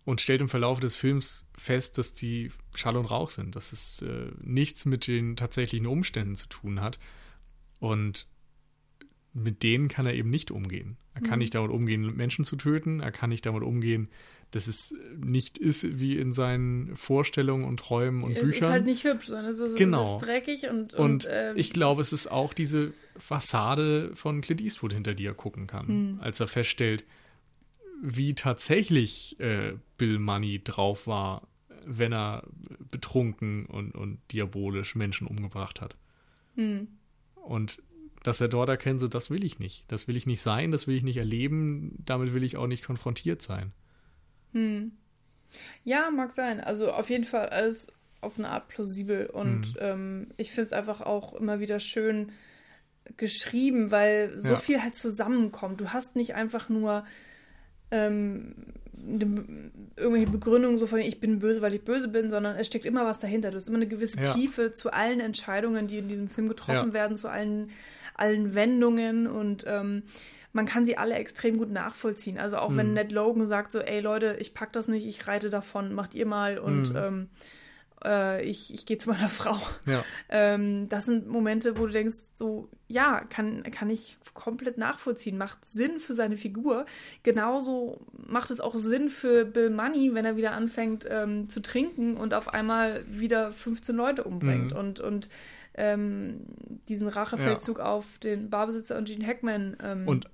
und stellt im Verlauf des Films fest, dass die Schall und Rauch sind, dass es äh, nichts mit den tatsächlichen Umständen zu tun hat. Und mit denen kann er eben nicht umgehen. Er kann mhm. nicht damit umgehen, Menschen zu töten. Er kann nicht damit umgehen, dass es nicht ist wie in seinen Vorstellungen und Träumen und es Büchern. Es ist halt nicht hübsch, sondern es ist, genau. es ist dreckig und. Und, und äh, ich glaube, es ist auch diese Fassade von Clint Eastwood, hinter die er gucken kann, mhm. als er feststellt, wie tatsächlich äh, Bill Money drauf war, wenn er betrunken und, und diabolisch Menschen umgebracht hat. Hm. Und dass er dort erkennt, so das will ich nicht. Das will ich nicht sein, das will ich nicht erleben, damit will ich auch nicht konfrontiert sein. Hm. Ja, mag sein. Also auf jeden Fall alles auf eine Art plausibel. Und hm. ähm, ich finde es einfach auch immer wieder schön geschrieben, weil so ja. viel halt zusammenkommt. Du hast nicht einfach nur ähm, irgendwelche Begründungen so von ich bin böse, weil ich böse bin, sondern es steckt immer was dahinter. Du hast immer eine gewisse ja. Tiefe zu allen Entscheidungen, die in diesem Film getroffen ja. werden, zu allen, allen Wendungen und ähm, man kann sie alle extrem gut nachvollziehen. Also auch mhm. wenn Ned Logan sagt so, ey Leute, ich pack das nicht, ich reite davon, macht ihr mal und mhm. ähm, äh, ich, ich gehe zu meiner Frau. Ja. Ähm, das sind Momente, wo du denkst, so, ja, kann, kann ich komplett nachvollziehen, macht Sinn für seine Figur. Genauso macht es auch Sinn für Bill Money, wenn er wieder anfängt ähm, zu trinken und auf einmal wieder 15 Leute umbringt mhm. und, und ähm, diesen Rachefeldzug ja. auf den Barbesitzer und Gene Hackman. Ähm, und,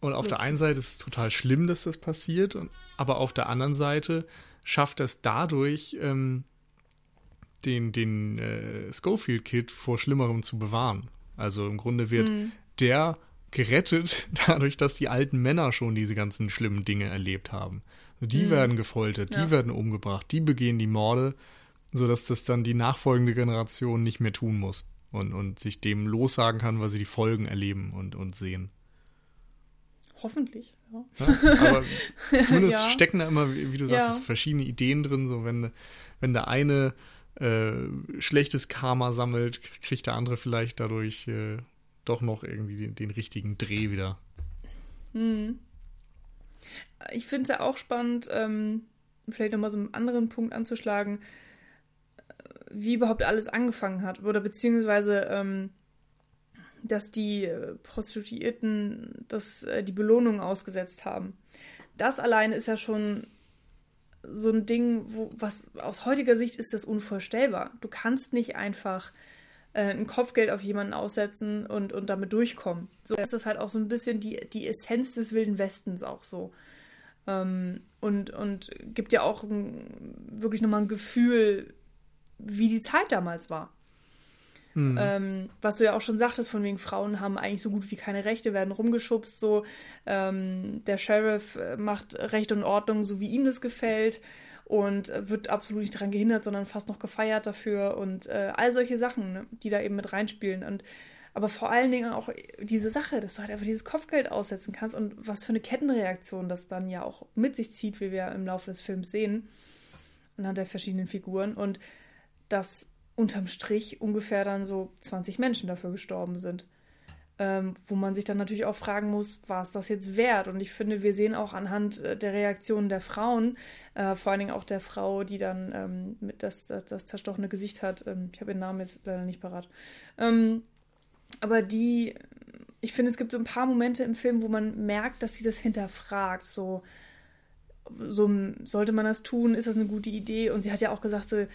und auf der einen Seite ist es total schlimm, dass das passiert, aber auf der anderen Seite schafft es dadurch, ähm, den, den äh, Schofield-Kid vor Schlimmerem zu bewahren. Also im Grunde wird mhm. der gerettet dadurch, dass die alten Männer schon diese ganzen schlimmen Dinge erlebt haben. Die mhm. werden gefoltert, die ja. werden umgebracht, die begehen die Morde, sodass das dann die nachfolgende Generation nicht mehr tun muss und, und sich dem lossagen kann, weil sie die Folgen erleben und, und sehen. Hoffentlich, ja. ja aber zumindest ja. stecken da immer, wie, du sagst, verschiedene Ideen drin, so wenn, wenn der eine äh, schlechtes Karma sammelt, kriegt der andere vielleicht dadurch äh, doch noch irgendwie den, den richtigen Dreh wieder. Hm. Ich finde es ja auch spannend, ähm, vielleicht nochmal so einen anderen Punkt anzuschlagen, wie überhaupt alles angefangen hat. Oder beziehungsweise, ähm, dass die Prostituierten das, äh, die Belohnung ausgesetzt haben. Das allein ist ja schon so ein Ding, wo, was aus heutiger Sicht ist das unvorstellbar. Du kannst nicht einfach äh, ein Kopfgeld auf jemanden aussetzen und, und damit durchkommen. So ist das halt auch so ein bisschen die, die Essenz des Wilden Westens auch so. Ähm, und, und gibt ja auch ein, wirklich nochmal ein Gefühl, wie die Zeit damals war. Mhm. Ähm, was du ja auch schon sagtest, von wegen Frauen haben eigentlich so gut wie keine Rechte, werden rumgeschubst, so ähm, der Sheriff äh, macht Recht und Ordnung, so wie ihm das gefällt und wird absolut nicht daran gehindert, sondern fast noch gefeiert dafür und äh, all solche Sachen, ne, die da eben mit reinspielen und aber vor allen Dingen auch diese Sache, dass du halt einfach dieses Kopfgeld aussetzen kannst und was für eine Kettenreaktion das dann ja auch mit sich zieht, wie wir im Laufe des Films sehen, anhand der verschiedenen Figuren und das unterm Strich ungefähr dann so 20 Menschen dafür gestorben sind. Ähm, wo man sich dann natürlich auch fragen muss, war es das jetzt wert? Und ich finde, wir sehen auch anhand äh, der Reaktionen der Frauen, äh, vor allen Dingen auch der Frau, die dann ähm, mit das, das, das, zerstochene Gesicht hat. Ähm, ich habe ihren Namen jetzt leider nicht parat. Ähm, aber die, ich finde, es gibt so ein paar Momente im Film, wo man merkt, dass sie das hinterfragt. So, so sollte man das tun? Ist das eine gute Idee? Und sie hat ja auch gesagt, so,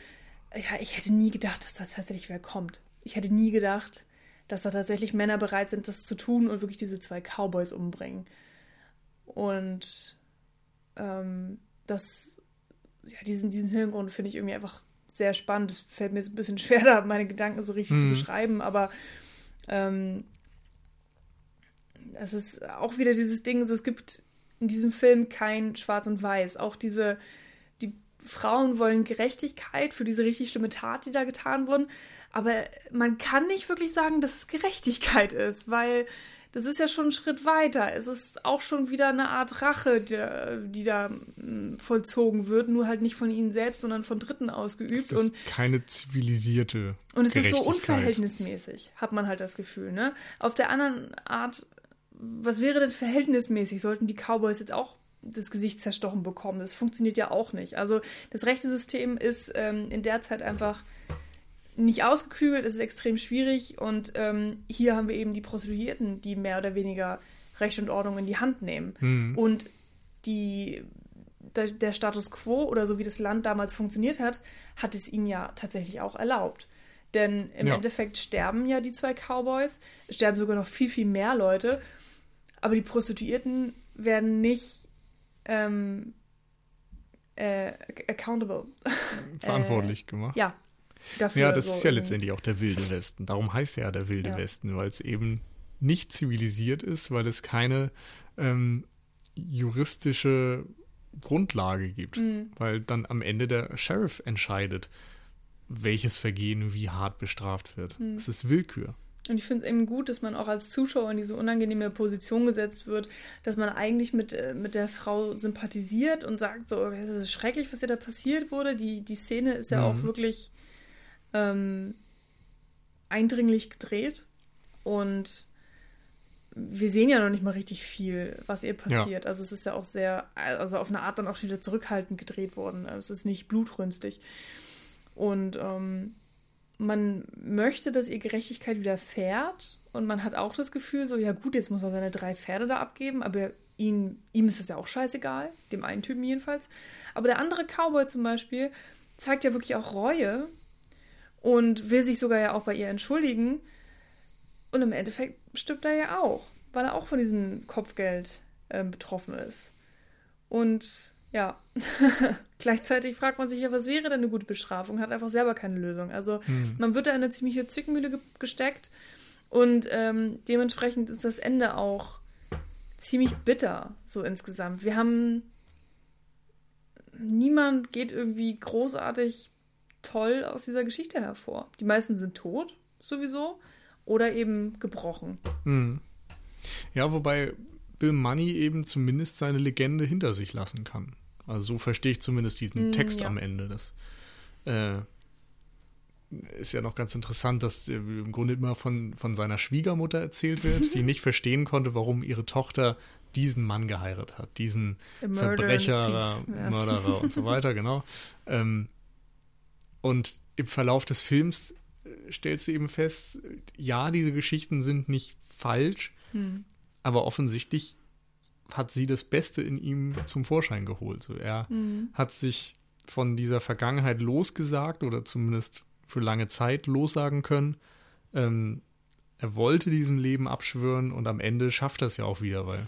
ja, ich hätte nie gedacht, dass da tatsächlich wer kommt. Ich hätte nie gedacht, dass da tatsächlich Männer bereit sind, das zu tun und wirklich diese zwei Cowboys umbringen. Und ähm, das, ja, diesen, diesen Hintergrund finde ich irgendwie einfach sehr spannend. Es fällt mir so ein bisschen schwer, da meine Gedanken so richtig mhm. zu beschreiben, aber ähm, es ist auch wieder dieses Ding, so es gibt in diesem Film kein Schwarz und Weiß. Auch diese Frauen wollen Gerechtigkeit für diese richtig schlimme Tat, die da getan wurden. Aber man kann nicht wirklich sagen, dass es Gerechtigkeit ist, weil das ist ja schon ein Schritt weiter. Es ist auch schon wieder eine Art Rache, die, die da mm, vollzogen wird, nur halt nicht von ihnen selbst, sondern von Dritten ausgeübt. Es ist und keine zivilisierte. Und es ist so unverhältnismäßig, hat man halt das Gefühl. Ne? Auf der anderen Art, was wäre denn verhältnismäßig? Sollten die Cowboys jetzt auch das Gesicht zerstochen bekommen? Das funktioniert ja auch nicht. Also das rechte System ist ähm, in der Zeit einfach nicht ausgeklügelt, es ist extrem schwierig und ähm, hier haben wir eben die Prostituierten, die mehr oder weniger Recht und Ordnung in die Hand nehmen. Mhm. Und die, der, der, Status quo oder so wie das Land damals funktioniert hat, hat es ihnen ja tatsächlich auch erlaubt. Denn im ja. Endeffekt sterben ja die zwei Cowboys, sterben sogar noch viel, viel mehr Leute, aber die Prostituierten werden nicht ähm, äh, accountable. Verantwortlich äh, gemacht. Ja, Dafür ja, das so ist ja letztendlich auch der Wilde Westen. Darum heißt er ja der Wilde ja. Westen, weil es eben nicht zivilisiert ist, weil es keine ähm, juristische Grundlage gibt. Mhm. Weil dann am Ende der Sheriff entscheidet, welches Vergehen wie hart bestraft wird. Mhm. Es ist Willkür. Und ich finde es eben gut, dass man auch als Zuschauer in diese unangenehme Position gesetzt wird, dass man eigentlich mit, äh, mit der Frau sympathisiert und sagt so, es ist schrecklich, was ihr da passiert wurde. Die, die Szene ist ja mhm. auch wirklich ähm, eindringlich gedreht und wir sehen ja noch nicht mal richtig viel, was ihr passiert. Ja. Also es ist ja auch sehr, also auf eine Art dann auch wieder zurückhaltend gedreht worden. Es ist nicht blutrünstig. Und ähm, man möchte, dass ihr Gerechtigkeit widerfährt. Und man hat auch das Gefühl, so, ja gut, jetzt muss er seine drei Pferde da abgeben, aber ihn, ihm ist das ja auch scheißegal, dem einen Typen jedenfalls. Aber der andere Cowboy zum Beispiel zeigt ja wirklich auch Reue und will sich sogar ja auch bei ihr entschuldigen. Und im Endeffekt stirbt er ja auch, weil er auch von diesem Kopfgeld äh, betroffen ist. Und ja, gleichzeitig fragt man sich ja, was wäre denn eine gute Bestrafung? Hat einfach selber keine Lösung. Also hm. man wird da in eine ziemliche Zwickmühle ge gesteckt und ähm, dementsprechend ist das Ende auch ziemlich bitter, so insgesamt. Wir haben niemand geht irgendwie großartig toll aus dieser Geschichte hervor. Die meisten sind tot, sowieso, oder eben gebrochen. Hm. Ja, wobei Bill Money eben zumindest seine Legende hinter sich lassen kann. Also so verstehe ich zumindest diesen mm, Text ja. am Ende. Das äh, ist ja noch ganz interessant, dass im Grunde immer von, von seiner Schwiegermutter erzählt wird, die nicht verstehen konnte, warum ihre Tochter diesen Mann geheiratet hat, diesen Verbrecher, ja. Mörderer und so weiter, genau. Ähm, und im Verlauf des Films äh, stellst du eben fest, ja, diese Geschichten sind nicht falsch, hm. Aber offensichtlich hat sie das Beste in ihm zum Vorschein geholt. So, er hm. hat sich von dieser Vergangenheit losgesagt oder zumindest für lange Zeit lossagen können. Ähm, er wollte diesem Leben abschwören und am Ende schafft er es ja auch wieder, weil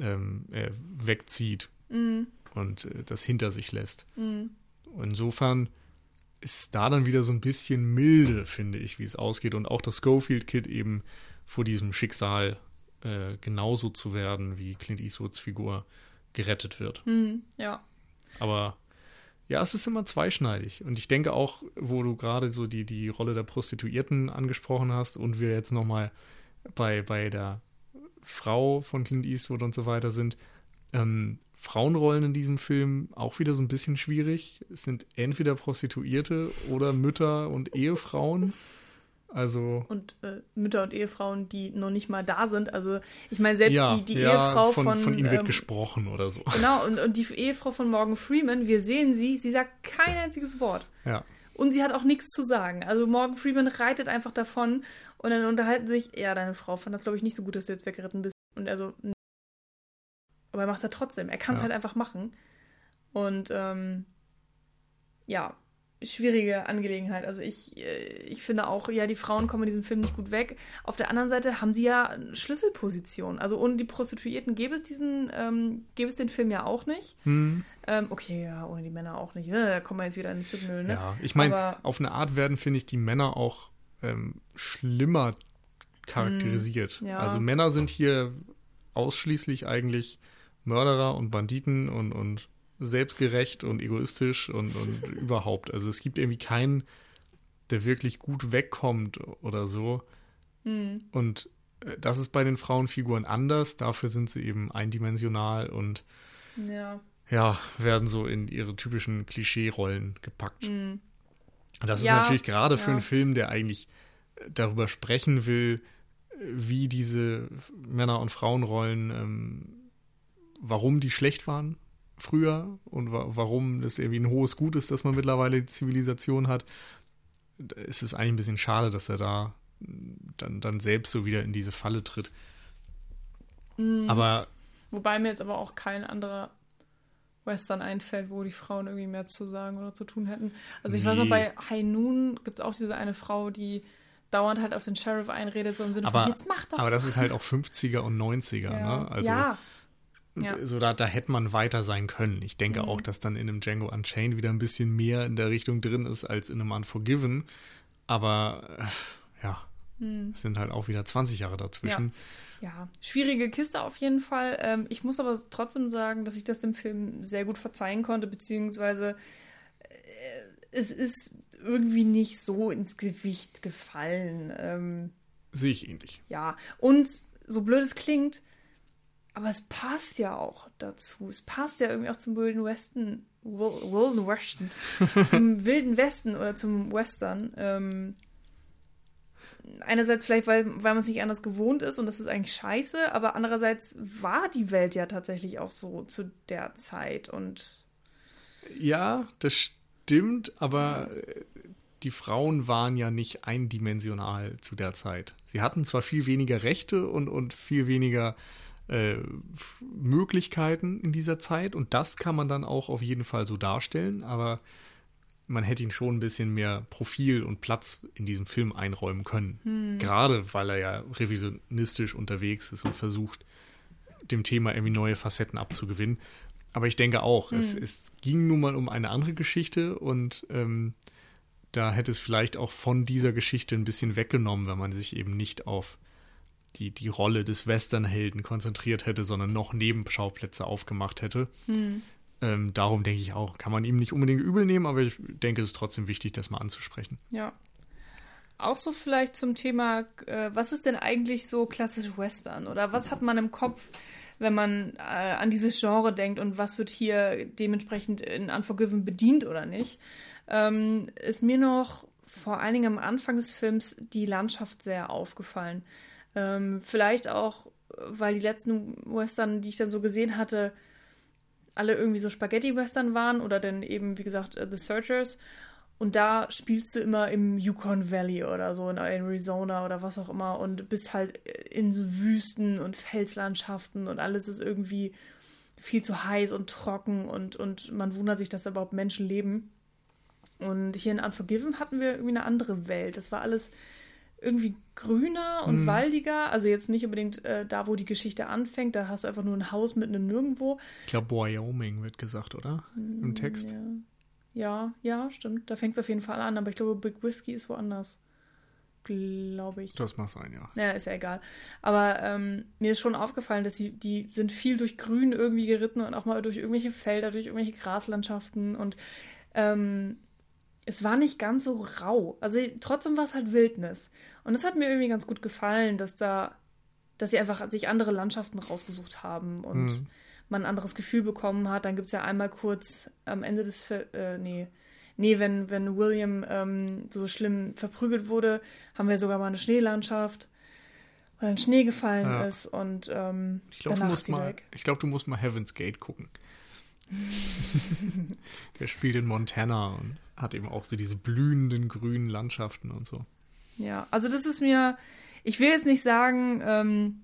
ähm, er wegzieht mhm. und äh, das hinter sich lässt. Mhm. Insofern ist da dann wieder so ein bisschen milde, finde ich, wie es ausgeht. Und auch das Schofield-Kid eben vor diesem Schicksal äh, genauso zu werden, wie Clint Eastwoods Figur gerettet wird. Mhm, ja. Aber ja, es ist immer zweischneidig. Und ich denke auch, wo du gerade so die, die Rolle der Prostituierten angesprochen hast und wir jetzt nochmal bei, bei der Frau von Clint Eastwood und so weiter sind, ähm, Frauenrollen in diesem Film auch wieder so ein bisschen schwierig. Es sind entweder Prostituierte oder Mütter und Ehefrauen. Also und äh, Mütter und Ehefrauen, die noch nicht mal da sind. Also ich meine, selbst ja, die, die ja, Ehefrau von, von, von ihm wird ähm, gesprochen oder so. Genau, und, und die Ehefrau von Morgan Freeman, wir sehen sie, sie sagt kein einziges Wort. Ja. Und sie hat auch nichts zu sagen. Also Morgan Freeman reitet einfach davon und dann unterhalten sich, ja, deine Frau fand das, glaube ich, nicht so gut, dass du jetzt weggeritten bist. Und also, aber er macht es ja trotzdem. Er kann es ja. halt einfach machen. Und ähm, ja, schwierige Angelegenheit. Also ich, äh, ich finde auch, ja, die Frauen kommen in diesem Film nicht gut weg. Auf der anderen Seite haben sie ja eine Schlüsselposition. Also ohne die Prostituierten gäbe es diesen, ähm, gäbe es den Film ja auch nicht. Hm. Ähm, okay, ja, ohne die Männer auch nicht. Ne? Da kommen wir jetzt wieder in den Zwickmüll, ne? Ja, ich meine, auf eine Art werden, finde ich, die Männer auch ähm, schlimmer charakterisiert. Hm, ja. Also Männer sind hier ausschließlich eigentlich Mörderer und Banditen und, und selbstgerecht und egoistisch und, und überhaupt. Also es gibt irgendwie keinen, der wirklich gut wegkommt oder so. Hm. Und äh, das ist bei den Frauenfiguren anders. Dafür sind sie eben eindimensional und Ja. ja, werden so in ihre typischen Klischee-Rollen gepackt. Hm. Das ist Ja, natürlich gerade für ja. einen Film, der eigentlich darüber sprechen will, wie diese Männer- und Frauenrollen, ähm, warum die schlecht waren früher und wa warum es irgendwie ein hohes Gut ist, dass man mittlerweile die Zivilisation hat. Ist es eigentlich ein bisschen schade, dass er da dann, dann selbst so wieder in diese Falle tritt. Mhm. Aber Wobei mir jetzt aber auch kein anderer Western einfällt, wo die Frauen irgendwie mehr zu sagen oder zu tun hätten. Also ich weiß noch, Nee. bei High Noon gibt es auch diese eine Frau, die dauernd halt auf den Sheriff einredet, so im Sinne Aber- von, jetzt mach doch. Aber das ist halt auch 50er und 90er, ja. ne? Also ja. Ja. so da, da hätte man weiter sein können. Ich denke Mhm. auch, dass dann in einem Django Unchained wieder ein bisschen mehr in der Richtung drin ist als in einem Unforgiven. Aber äh, ja, Hm. es sind halt auch wieder 20 Jahre dazwischen. Ja, schwierige Kiste auf jeden Fall. Ähm, ich muss aber trotzdem sagen, dass ich das dem Film sehr gut verzeihen konnte, beziehungsweise äh, es ist irgendwie nicht so ins Gewicht gefallen. Ähm, Sehe ich ähnlich. ja, und so blöd es klingt, aber es passt ja auch dazu. Es passt ja irgendwie auch zum Wilden Westen, Wil- Wilden Westen, zum Wilden Westen oder zum Western. Ähm, einerseits vielleicht, weil, weil man es nicht anders gewohnt ist und das ist eigentlich scheiße, aber andererseits war die Welt ja tatsächlich auch so zu der Zeit und Ja, das stimmt, aber äh, die Frauen waren ja nicht eindimensional zu der Zeit. Sie hatten zwar viel weniger Rechte und, und viel weniger äh, Möglichkeiten in dieser Zeit und das kann man dann auch auf jeden Fall so darstellen, aber man hätte ihn schon ein bisschen mehr Profil und Platz in diesem Film einräumen können. Gerade weil er ja revisionistisch unterwegs ist und versucht, dem Thema irgendwie neue Facetten abzugewinnen. Aber ich denke auch, es, es ging nun mal um eine andere Geschichte und ähm, da hätte es vielleicht auch von dieser Geschichte ein bisschen weggenommen, wenn man sich eben nicht auf die, die Rolle des Westernhelden konzentriert hätte, sondern noch Nebenschauplätze aufgemacht hätte. Ähm, darum denke ich auch, kann man ihm nicht unbedingt übel nehmen, aber ich denke, es ist trotzdem wichtig, das mal anzusprechen. Ja. Auch so vielleicht zum Thema, äh, was ist denn eigentlich so klassisch Western? Oder was hat man im Kopf, wenn man äh, an dieses Genre denkt und was wird hier dementsprechend in Unforgiven bedient oder nicht? Ähm, ist mir noch vor allen Dingen am Anfang des Films die Landschaft sehr aufgefallen. Ähm, vielleicht auch, weil die letzten Western, die ich dann so gesehen hatte, alle irgendwie so Spaghetti-Western waren oder dann eben, wie gesagt, äh, The Searchers. Und da spielst du immer im Yukon Valley oder so in Arizona oder was auch immer und bist halt in so Wüsten und Felslandschaften und alles ist irgendwie viel zu heiß und trocken und, und man wundert sich, dass da überhaupt Menschen leben. Und hier in Unforgiven hatten wir irgendwie eine andere Welt. Das war alles irgendwie grüner und Mhm. waldiger. Also jetzt nicht unbedingt äh, da, wo die Geschichte anfängt. Da hast du einfach nur ein Haus mitten im Nirgendwo. Ich glaube, Wyoming wird gesagt, oder? Im Text. Ja, ja, ja stimmt. Da fängt es auf jeden Fall an. Aber ich glaube, Big Whiskey ist woanders. Glaube ich. Das mag sein, ja. Naja, ist ja egal. Aber ähm, mir ist schon aufgefallen, dass sie, die sind viel durch Grün irgendwie geritten und auch mal durch irgendwelche Felder, durch irgendwelche Graslandschaften und ähm, es war nicht ganz so rau. Also trotzdem war es halt Wildnis. Und es hat mir irgendwie ganz gut gefallen, dass da, dass sie einfach sich andere Landschaften rausgesucht haben und Mhm. man ein anderes Gefühl bekommen hat. Dann gibt es ja einmal kurz am Ende des äh, nee. Nee, wenn, wenn William ähm, so schlimm verprügelt wurde, haben wir sogar mal eine Schneelandschaft, weil dann Schnee gefallen Ja. ist und ähm, Ich glaube, du, danach musst ist sie mal- weg. ich glaub, du musst mal Heaven's Gate gucken. Der spielt in Montana und hat eben auch so diese blühenden grünen Landschaften und so. Ja, also das ist mir, ich will jetzt nicht sagen, ähm,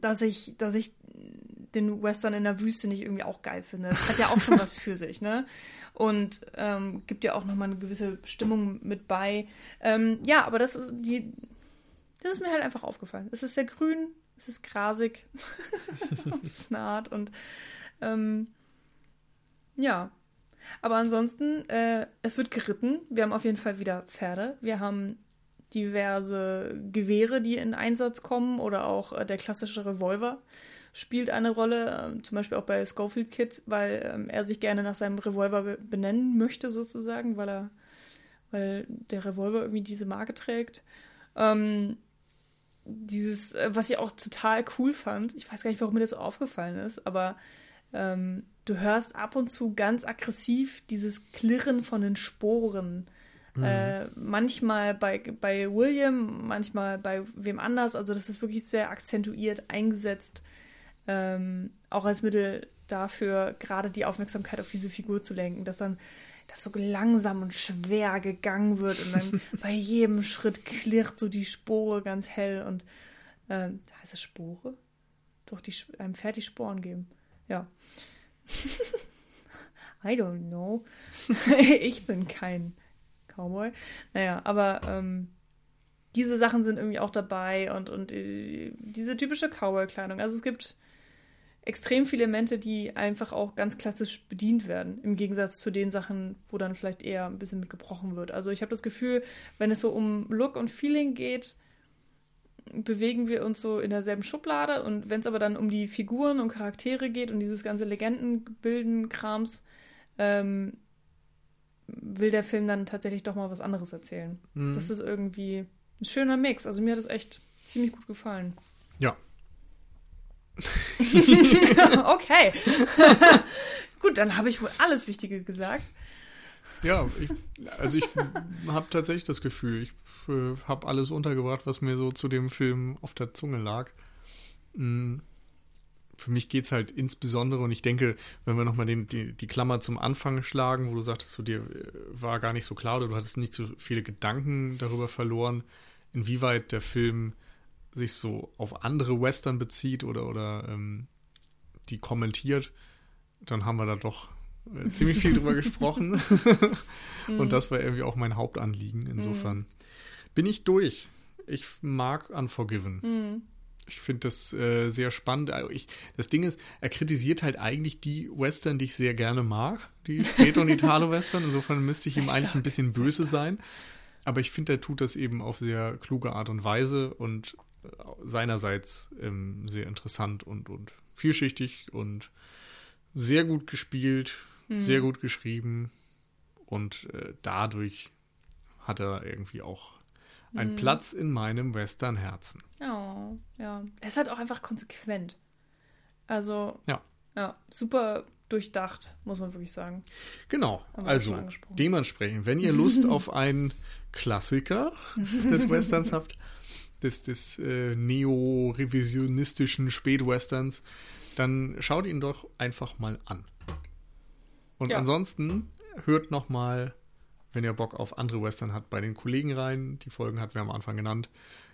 dass ich, dass ich den Western in der Wüste nicht irgendwie auch geil finde. Das hat ja auch schon was für sich, ne? Und ähm, gibt ja auch nochmal eine gewisse Stimmung mit bei. Ähm, ja, aber das ist die, das ist mir halt einfach aufgefallen. Es ist sehr grün, es ist grasig auf eine Art und ähm, ja. Aber ansonsten, äh, es wird geritten. Wir haben auf jeden Fall wieder Pferde. Wir haben diverse Gewehre, die in Einsatz kommen oder auch äh, der klassische Revolver spielt eine Rolle, äh, zum Beispiel auch bei Schofield Kid, weil ähm, er sich gerne nach seinem Revolver be benennen möchte sozusagen, weil er, weil der Revolver irgendwie diese Marke trägt. Ähm, dieses, äh, was ich auch total cool fand, ich weiß gar nicht, warum mir das so aufgefallen ist, aber ähm, du hörst ab und zu ganz aggressiv dieses Klirren von den Sporen. Mhm. Äh, manchmal bei, bei William, manchmal bei wem anders. Also das ist wirklich sehr akzentuiert eingesetzt. Ähm, auch als Mittel dafür, gerade die Aufmerksamkeit auf diese Figur zu lenken, dass dann das so langsam und schwer gegangen wird und dann bei jedem Schritt klirrt so die Spore ganz hell und ähm, heißt es Spore? Doch, die einem Pferd die Sporen geben. Ja. I don't know. ich bin kein Cowboy. Naja, aber ähm, diese Sachen sind irgendwie auch dabei und, und äh, diese typische Cowboy-Kleidung. Also es gibt extrem viele Elemente, die einfach auch ganz klassisch bedient werden, im Gegensatz zu den Sachen, wo dann vielleicht eher ein bisschen mit gebrochen wird. Also ich habe das Gefühl, wenn es so um Look und Feeling geht, bewegen wir uns so in derselben Schublade und wenn es aber dann um die Figuren und Charaktere geht und dieses ganze Legendenbilden-Krams, ähm, will der Film dann tatsächlich doch mal was anderes erzählen. Mhm. Das ist irgendwie ein schöner Mix. Also mir hat es echt ziemlich gut gefallen. Ja. okay. gut, dann habe ich wohl alles Wichtige gesagt. Ja, ich, also ich habe tatsächlich das Gefühl, ich äh, habe alles untergebracht, was mir so zu dem Film auf der Zunge lag. Mhm für mich geht es halt insbesondere, und ich denke, wenn wir nochmal die, die Klammer zum Anfang schlagen, wo du sagtest, so dir äh, war gar nicht so klar oder du hattest nicht so viele Gedanken darüber verloren, inwieweit der Film sich so auf andere Western bezieht oder, oder ähm, die kommentiert, dann haben wir da doch ziemlich viel drüber gesprochen. und mhm. das war irgendwie auch mein Hauptanliegen. Insofern mhm. bin ich durch. Ich mag Unforgiven. Mhm. Ich finde das äh, sehr spannend. Also ich, das Ding ist, er kritisiert halt eigentlich die Western, die ich sehr gerne mag, die Später- und Italo-Western. Insofern müsste ich sehr ihm eigentlich ein bisschen böse sein. Aber ich finde, er tut das eben auf sehr kluge Art und Weise und äh, seinerseits ähm, sehr interessant und, und vielschichtig und sehr gut gespielt, mhm. sehr gut geschrieben. Und äh, dadurch hat er irgendwie auch ein mhm. Platz in meinem Western-Herzen. Oh, ja. Er ist halt auch einfach konsequent. Also, ja, ja super durchdacht, muss man wirklich sagen. Genau. Also, dementsprechend, wenn ihr Lust auf einen Klassiker des Westerns habt, des, des äh, neo-revisionistischen Spätwesterns, dann schaut ihn doch einfach mal an. Und ja. ansonsten hört noch mal wenn ihr Bock auf andere Western habt, bei den Kollegen rein. Die Folgen hatten wir am Anfang genannt.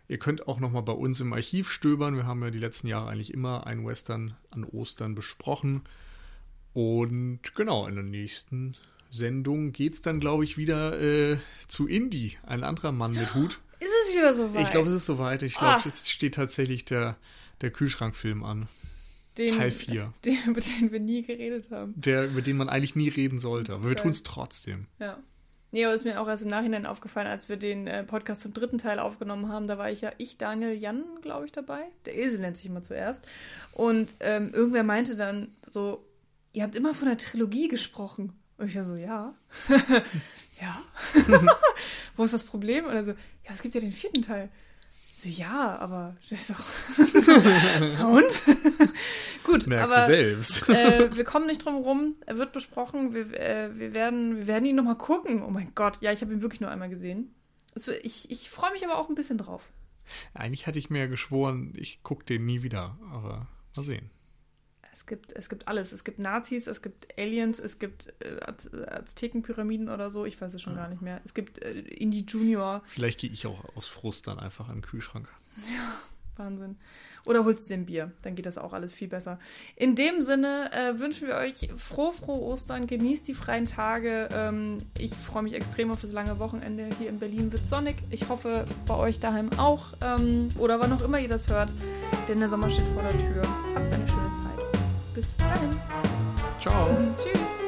Ihr könnt auch nochmal bei uns im Archiv stöbern. Wir haben ja die letzten Jahre eigentlich immer einen Western an Ostern besprochen. Und genau, in der nächsten Sendung geht es dann, glaube ich, wieder äh, zu Indie, ein anderer Mann mit Hut. Ist es wieder soweit? Ich glaube, es ist soweit. Ich glaube, jetzt steht tatsächlich der, der Kühlschrankfilm an. Den, Teil 4. Den, über den wir nie geredet haben. Der, über den man eigentlich nie reden sollte. Aber wir tun es trotzdem. Ja. Nee, aber ist mir auch erst im Nachhinein aufgefallen, als wir den äh, Podcast zum dritten Teil aufgenommen haben. Da war ich ja, ich, Daniel, Jan, glaube ich, dabei. Der Esel nennt sich immer zuerst. Und ähm, irgendwer meinte dann so, ihr habt immer von der Trilogie gesprochen. Und ich dann so, ja. ja. Wo ist das Problem? Und er so, ja, es gibt ja den vierten Teil. So, ja, aber das ist. Und? Gut, Merkst aber selbst. äh, wir kommen nicht drum rum. Er wird besprochen. Wir, äh, wir, werden, wir werden ihn nochmal gucken. Oh mein Gott, ja, ich habe ihn wirklich nur einmal gesehen. Wird, ich ich freue mich aber auch ein bisschen drauf. Eigentlich hatte ich mir geschworen, ich gucke den nie wieder, aber mal sehen. Es gibt, es gibt alles. Es gibt Nazis, es gibt Aliens, es gibt äh, Az Aztekenpyramiden oder so. Ich weiß es schon ja. gar nicht mehr. Es gibt äh, Indie Junior. Vielleicht gehe ich auch aus Frust dann einfach an den Kühlschrank. Ja, Wahnsinn. Oder holst dir ein Bier, dann geht das auch alles viel besser. In dem Sinne äh, wünschen wir euch froh, frohe Ostern, genießt die freien Tage. Ähm, ich freue mich extrem auf das lange Wochenende. Hier in Berlin wird sonnig. Ich hoffe, bei euch daheim auch. Ähm, oder wann auch immer ihr das hört, denn der Sommer steht vor der Tür. Habt eine schöne Zeit. Bis dahin. Ciao. Tschüss.